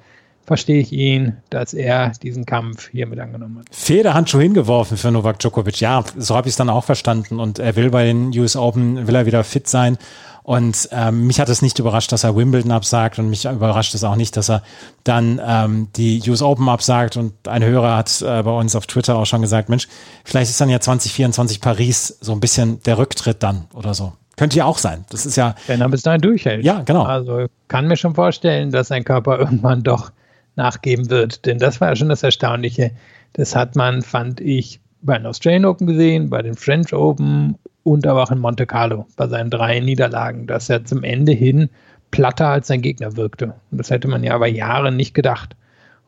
verstehe ich ihn, dass er diesen Kampf hiermit angenommen hat. Federhandschuh hingeworfen für Novak Djokovic. Ja, so habe ich es dann auch verstanden. Und er will bei den US Open, will er wieder fit sein. Und ähm, mich hat es nicht überrascht, dass er Wimbledon absagt und mich überrascht es auch nicht, dass er dann ähm, die US Open absagt. Und ein Hörer hat äh, bei uns auf Twitter auch schon gesagt, Mensch, vielleicht ist dann ja 2024 Paris so ein bisschen der Rücktritt dann oder so. Könnte ja auch sein. Das ist ja. Wenn er bis dahin durchhält. Ja, genau. Also kann mir schon vorstellen, dass sein Körper irgendwann doch nachgeben wird. Denn das war ja schon das Erstaunliche. Das hat man, fand ich, bei den Australian Open gesehen, bei den French Open und aber auch in Monte Carlo bei seinen drei Niederlagen, dass er zum Ende hin platter als sein Gegner wirkte. Und das hätte man ja aber Jahre nicht gedacht.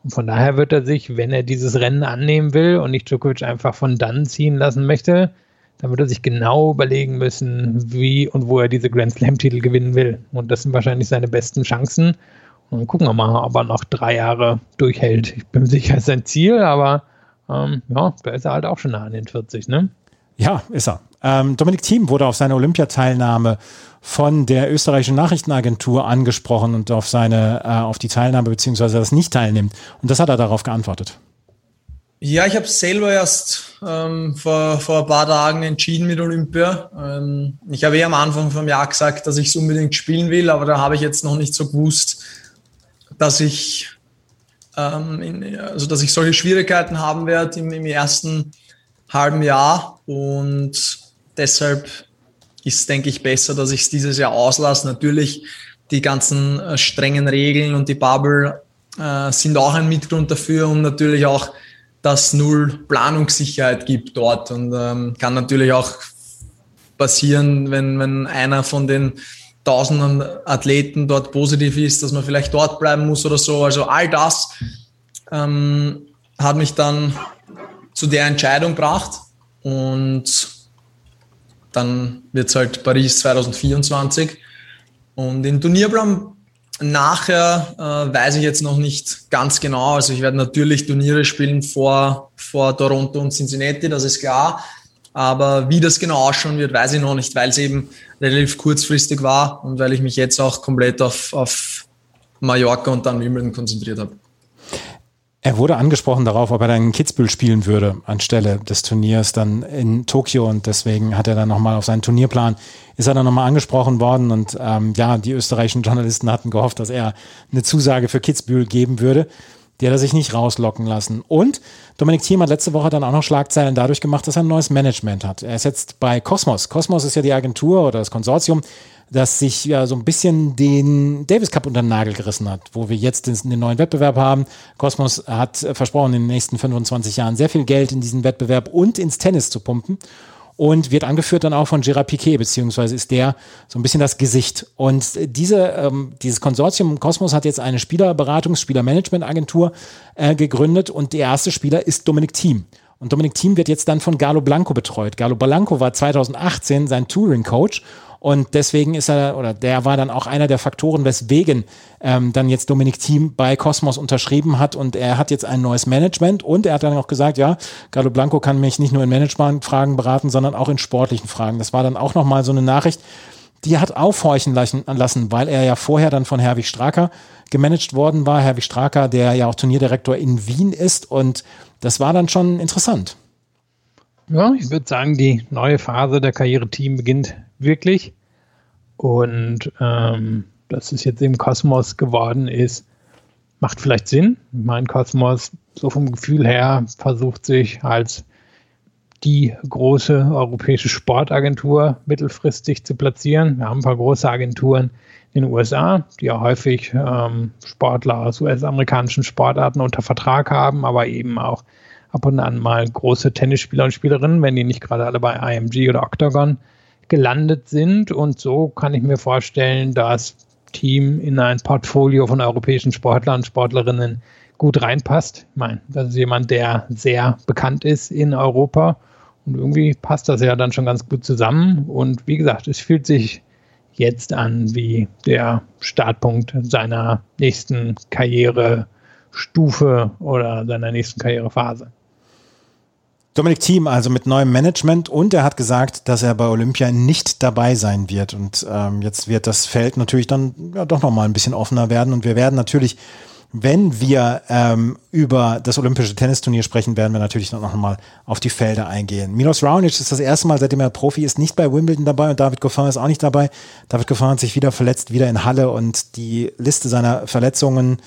Und von daher wird er sich, wenn er dieses Rennen annehmen will und nicht Djokovic einfach von dann ziehen lassen möchte, dann wird er sich genau überlegen müssen, wie und wo er diese Grand Slam-Titel gewinnen will. Und das sind wahrscheinlich seine besten Chancen. Und gucken wir mal, ob er noch drei Jahre durchhält. Ich bin sicher, es ist sein Ziel, aber ähm, ja, da ist er halt auch schon nah an den 40, ne? Ja, ist er. Ähm, Dominik Thiem wurde auf seine Olympiateilnahme von der österreichischen Nachrichtenagentur angesprochen und auf seine, äh, auf die Teilnahme beziehungsweise das nicht teilnimmt. Und das hat er darauf geantwortet. Ja, ich habe selber erst ähm, vor, vor ein paar Tagen entschieden mit Olympia. Ähm, ich habe eh am Anfang vom Jahr gesagt, dass ich es unbedingt spielen will, aber da habe ich jetzt noch nicht so gewusst, dass ich, ähm, in, also dass ich solche Schwierigkeiten haben werde im, im ersten halben Jahr und deshalb ist, denke ich, besser, dass ich es dieses Jahr auslasse. Natürlich, die ganzen äh, strengen Regeln und die Bubble äh, sind auch ein Mitgrund dafür und natürlich auch, dass null Planungssicherheit gibt dort und ähm, kann natürlich auch passieren, wenn, wenn einer von den tausenden Athleten dort positiv ist, dass man vielleicht dort bleiben muss oder so. Also all das ähm, hat mich dann zu der Entscheidung gebracht und dann wird es halt Paris 2024. Und den Turnierplan nachher äh, weiß ich jetzt noch nicht ganz genau. Also ich werde natürlich Turniere spielen vor, vor Toronto und Cincinnati, das ist klar. Aber wie das genau ausschauen wird, weiß ich noch nicht, weil es eben relativ kurzfristig war und weil ich mich jetzt auch komplett auf, auf Mallorca und dann Wimbledon konzentriert habe. Er wurde angesprochen darauf, ob er dann in Kitzbühel spielen würde anstelle des Turniers dann in Tokio und deswegen hat er dann nochmal auf seinen Turnierplan, ist er dann nochmal angesprochen worden und ähm, ja, die österreichischen Journalisten hatten gehofft, dass er eine Zusage für Kitzbühel geben würde. Die hat er sich nicht rauslocken lassen. Und Dominik Thiem hat letzte Woche dann auch noch Schlagzeilen dadurch gemacht, dass er ein neues Management hat. Er ist jetzt bei Cosmos. Cosmos ist ja die Agentur oder das Konsortium, das sich ja so ein bisschen den Davis Cup unter den Nagel gerissen hat, wo wir jetzt den, neuen Wettbewerb haben. Cosmos hat versprochen, in den nächsten 25 Jahren sehr viel Geld in diesen Wettbewerb und ins Tennis zu pumpen und wird angeführt dann auch von Gerard Piquet, beziehungsweise ist der so ein bisschen das Gesicht. Und diese, ähm, dieses Konsortium Cosmos hat jetzt eine Spielerberatungs-, Spielermanagement-Agentur äh, gegründet und der erste Spieler ist Dominik Thiem. Und Dominik Thiem wird jetzt dann von Galo Blanco betreut. Galo Blanco war 2018 sein Touring-Coach und deswegen ist er, oder der war dann auch einer der Faktoren, weswegen ähm, dann jetzt Dominik Thiem bei Cosmos unterschrieben hat. Und er hat jetzt ein neues Management. Und er hat dann auch gesagt, ja, Carlo Blanco kann mich nicht nur in Management-Fragen beraten, sondern auch in sportlichen Fragen. Das war dann auch nochmal so eine Nachricht, die hat aufhorchen lassen, weil er ja vorher dann von Herwig Straker gemanagt worden war. Herwig Straker, der ja auch Turnierdirektor in Wien ist. Und das war dann schon interessant. Ja, ich würde sagen, die neue Phase der Karriere-Team beginnt wirklich. Und ähm, dass es jetzt im Kosmos geworden ist, macht vielleicht Sinn. Mein Kosmos, so vom Gefühl her, versucht sich als die große europäische Sportagentur mittelfristig zu platzieren. Wir haben ein paar große Agenturen in den USA, die ja häufig ähm, Sportler aus US-amerikanischen Sportarten unter Vertrag haben, aber eben auch ab und an mal große Tennisspieler und Spielerinnen, wenn die nicht gerade alle bei IMG oder Octagon gelandet sind. Und so kann ich mir vorstellen, dass Team in ein Portfolio von europäischen Sportlern und Sportlerinnen gut reinpasst. Ich meine, das ist jemand, der sehr bekannt ist in Europa. Und irgendwie passt das ja dann schon ganz gut zusammen. Und wie gesagt, es fühlt sich jetzt an wie der Startpunkt seiner nächsten Karrierestufe oder seiner nächsten Karrierephase. Dominik Thiem also mit neuem Management und er hat gesagt, dass er bei Olympia nicht dabei sein wird. Und ähm, jetzt wird das Feld natürlich dann ja, doch nochmal ein bisschen offener werden und wir werden natürlich wenn wir ähm, über das olympische Tennisturnier sprechen, werden wir natürlich dann noch mal auf die Felder eingehen. Milos Raonic ist das erste Mal, seitdem er Profi ist, nicht bei Wimbledon dabei und David Goffin ist auch nicht dabei. David Goffin hat sich wieder verletzt, wieder in Halle und die Liste seiner Verletzungen,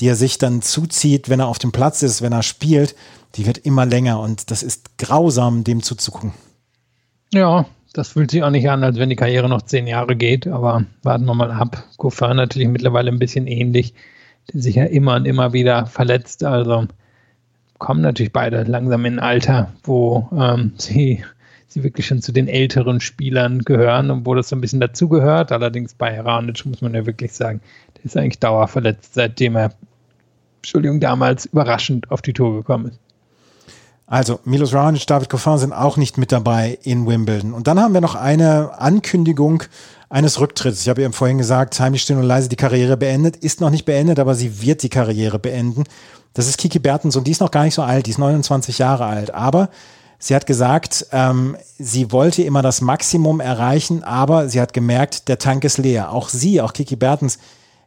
die er sich dann zuzieht, wenn er auf dem Platz ist, wenn er spielt, die wird immer länger und das ist grausam, dem zuzugucken. Ja, das fühlt sich auch nicht an, als wenn die Karriere noch zehn Jahre geht, aber warten wir mal ab. Goffin natürlich mittlerweile ein bisschen ähnlich sich ja immer und immer wieder verletzt. Also kommen natürlich beide langsam in ein Alter, wo ähm, sie, sie wirklich schon zu den älteren Spielern gehören und wo das so ein bisschen dazugehört. Allerdings bei Heranic muss man ja wirklich sagen, der ist eigentlich dauerverletzt, seitdem er, Entschuldigung, damals überraschend auf die Tour gekommen ist. Also Milos Raonic, David Goffin sind auch nicht mit dabei in Wimbledon. Und dann haben wir noch eine Ankündigung eines Rücktritts. Ich habe eben vorhin gesagt, heimlich still und leise die Karriere beendet. Ist noch nicht beendet, aber sie wird die Karriere beenden. Das ist Kiki Bertens und die ist noch gar nicht so alt, die ist 29 Jahre alt. Aber sie hat gesagt, ähm, sie wollte immer das Maximum erreichen, aber sie hat gemerkt, der Tank ist leer. Auch sie, auch Kiki Bertens,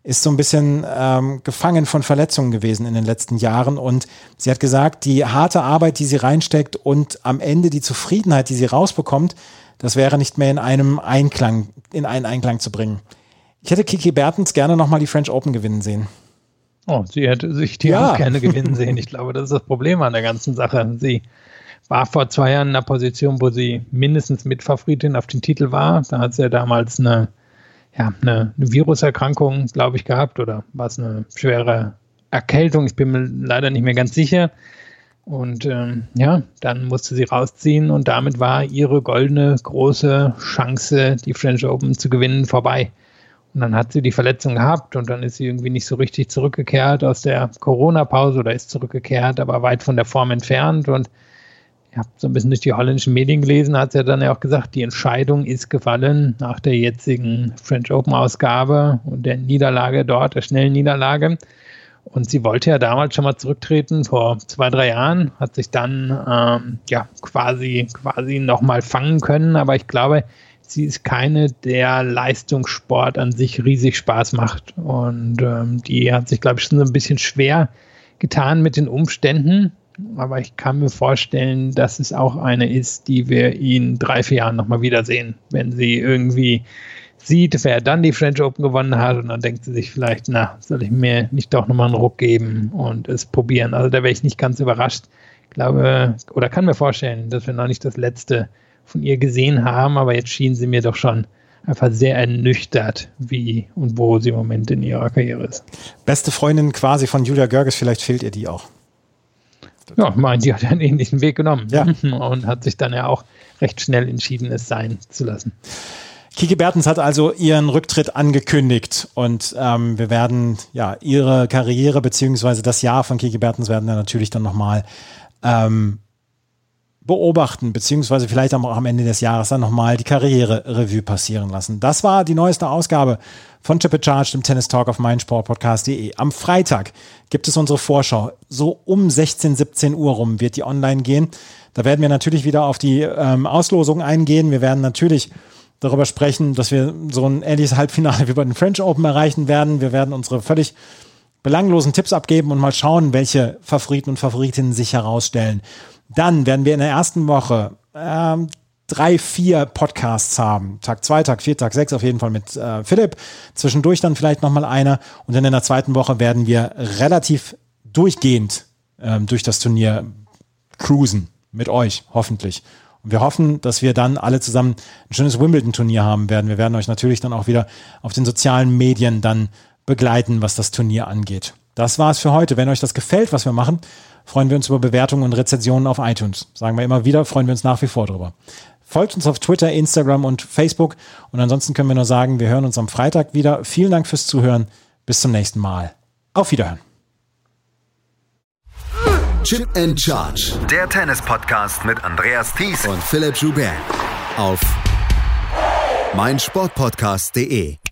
ist so ein bisschen ähm, gefangen von Verletzungen gewesen in den letzten Jahren. Und sie hat gesagt, die harte Arbeit, die sie reinsteckt und am Ende die Zufriedenheit, die sie rausbekommt, das wäre nicht mehr in einem Einklang, in einen Einklang zu bringen. Ich hätte Kiki Bertens gerne nochmal die French Open gewinnen sehen. Oh, sie hätte sich die ja. auch gerne gewinnen sehen. Ich glaube, das ist das Problem an der ganzen Sache. Sie war vor zwei Jahren in einer Position, wo sie mindestens Mitfavoritin auf den Titel war. Da hat sie ja damals eine ja, eine, eine Viruserkrankung, glaube ich, gehabt oder war es eine schwere Erkältung? Ich bin mir leider nicht mehr ganz sicher. Und ähm, ja, dann musste sie rausziehen und damit war ihre goldene große Chance, die French Open zu gewinnen, vorbei. Und dann hat sie die Verletzung gehabt und dann ist sie irgendwie nicht so richtig zurückgekehrt aus der Corona-Pause oder ist zurückgekehrt, aber weit von der Form entfernt. Und ich habe so ein bisschen durch die holländischen Medien gelesen, hat sie ja dann ja auch gesagt, die Entscheidung ist gefallen nach der jetzigen French Open Ausgabe und der Niederlage dort, der schnellen Niederlage. Und sie wollte ja damals schon mal zurücktreten, vor zwei, drei Jahren, hat sich dann ähm, ja quasi, quasi nochmal fangen können. Aber ich glaube, sie ist keine, der Leistungssport an sich riesig Spaß macht. Und ähm, die hat sich, glaube ich, schon so ein bisschen schwer getan mit den Umständen aber ich kann mir vorstellen, dass es auch eine ist, die wir in drei, vier Jahren nochmal wiedersehen, wenn sie irgendwie sieht, wer dann die French Open gewonnen hat und dann denkt sie sich vielleicht, na, soll ich mir nicht doch nochmal einen Ruck geben und es probieren. Also da wäre ich nicht ganz überrascht. Glaube, oder kann mir vorstellen, dass wir noch nicht das letzte von ihr gesehen haben, aber jetzt schien sie mir doch schon einfach sehr ernüchtert, wie und wo sie im Moment in ihrer Karriere ist. Beste Freundin quasi von Julia Görges, vielleicht fehlt ihr die auch. Ja, die hat einen ähnlichen Weg genommen ja. und hat sich dann ja auch recht schnell entschieden, es sein zu lassen. Kiki Bertens hat also ihren Rücktritt angekündigt und ähm, wir werden ja ihre Karriere beziehungsweise das Jahr von Kiki Bertens werden wir natürlich dann nochmal ähm, beobachten, beziehungsweise vielleicht auch am Ende des Jahres dann nochmal die Karriere-Revue passieren lassen. Das war die neueste Ausgabe von Chip Charged im Tennis Talk auf meinsportpodcast.de. Am Freitag gibt es unsere Vorschau. So um 16, 17 Uhr rum wird die online gehen. Da werden wir natürlich wieder auf die ähm, Auslosung eingehen. Wir werden natürlich darüber sprechen, dass wir so ein ähnliches Halbfinale wie bei den French Open erreichen werden. Wir werden unsere völlig belanglosen Tipps abgeben und mal schauen, welche Favoriten und Favoritinnen sich herausstellen. Dann werden wir in der ersten Woche ähm, drei, vier Podcasts haben. Tag zwei, Tag vier, Tag sechs auf jeden Fall mit äh, Philipp. Zwischendurch dann vielleicht nochmal einer. Und dann in der zweiten Woche werden wir relativ durchgehend ähm, durch das Turnier cruisen. Mit euch, hoffentlich. Und wir hoffen, dass wir dann alle zusammen ein schönes Wimbledon-Turnier haben werden. Wir werden euch natürlich dann auch wieder auf den sozialen Medien dann begleiten, was das Turnier angeht. Das war's für heute. Wenn euch das gefällt, was wir machen, freuen wir uns über Bewertungen und Rezensionen auf iTunes. Sagen wir immer wieder, freuen wir uns nach wie vor drüber. Folgt uns auf Twitter, Instagram und Facebook. Und ansonsten können wir nur sagen, wir hören uns am Freitag wieder. Vielen Dank fürs Zuhören. Bis zum nächsten Mal. Auf Wiederhören. Chip and Charge. Der Tennis-Podcast mit Andreas Thies und Philipp Joubert. Auf meinsportpodcast.de.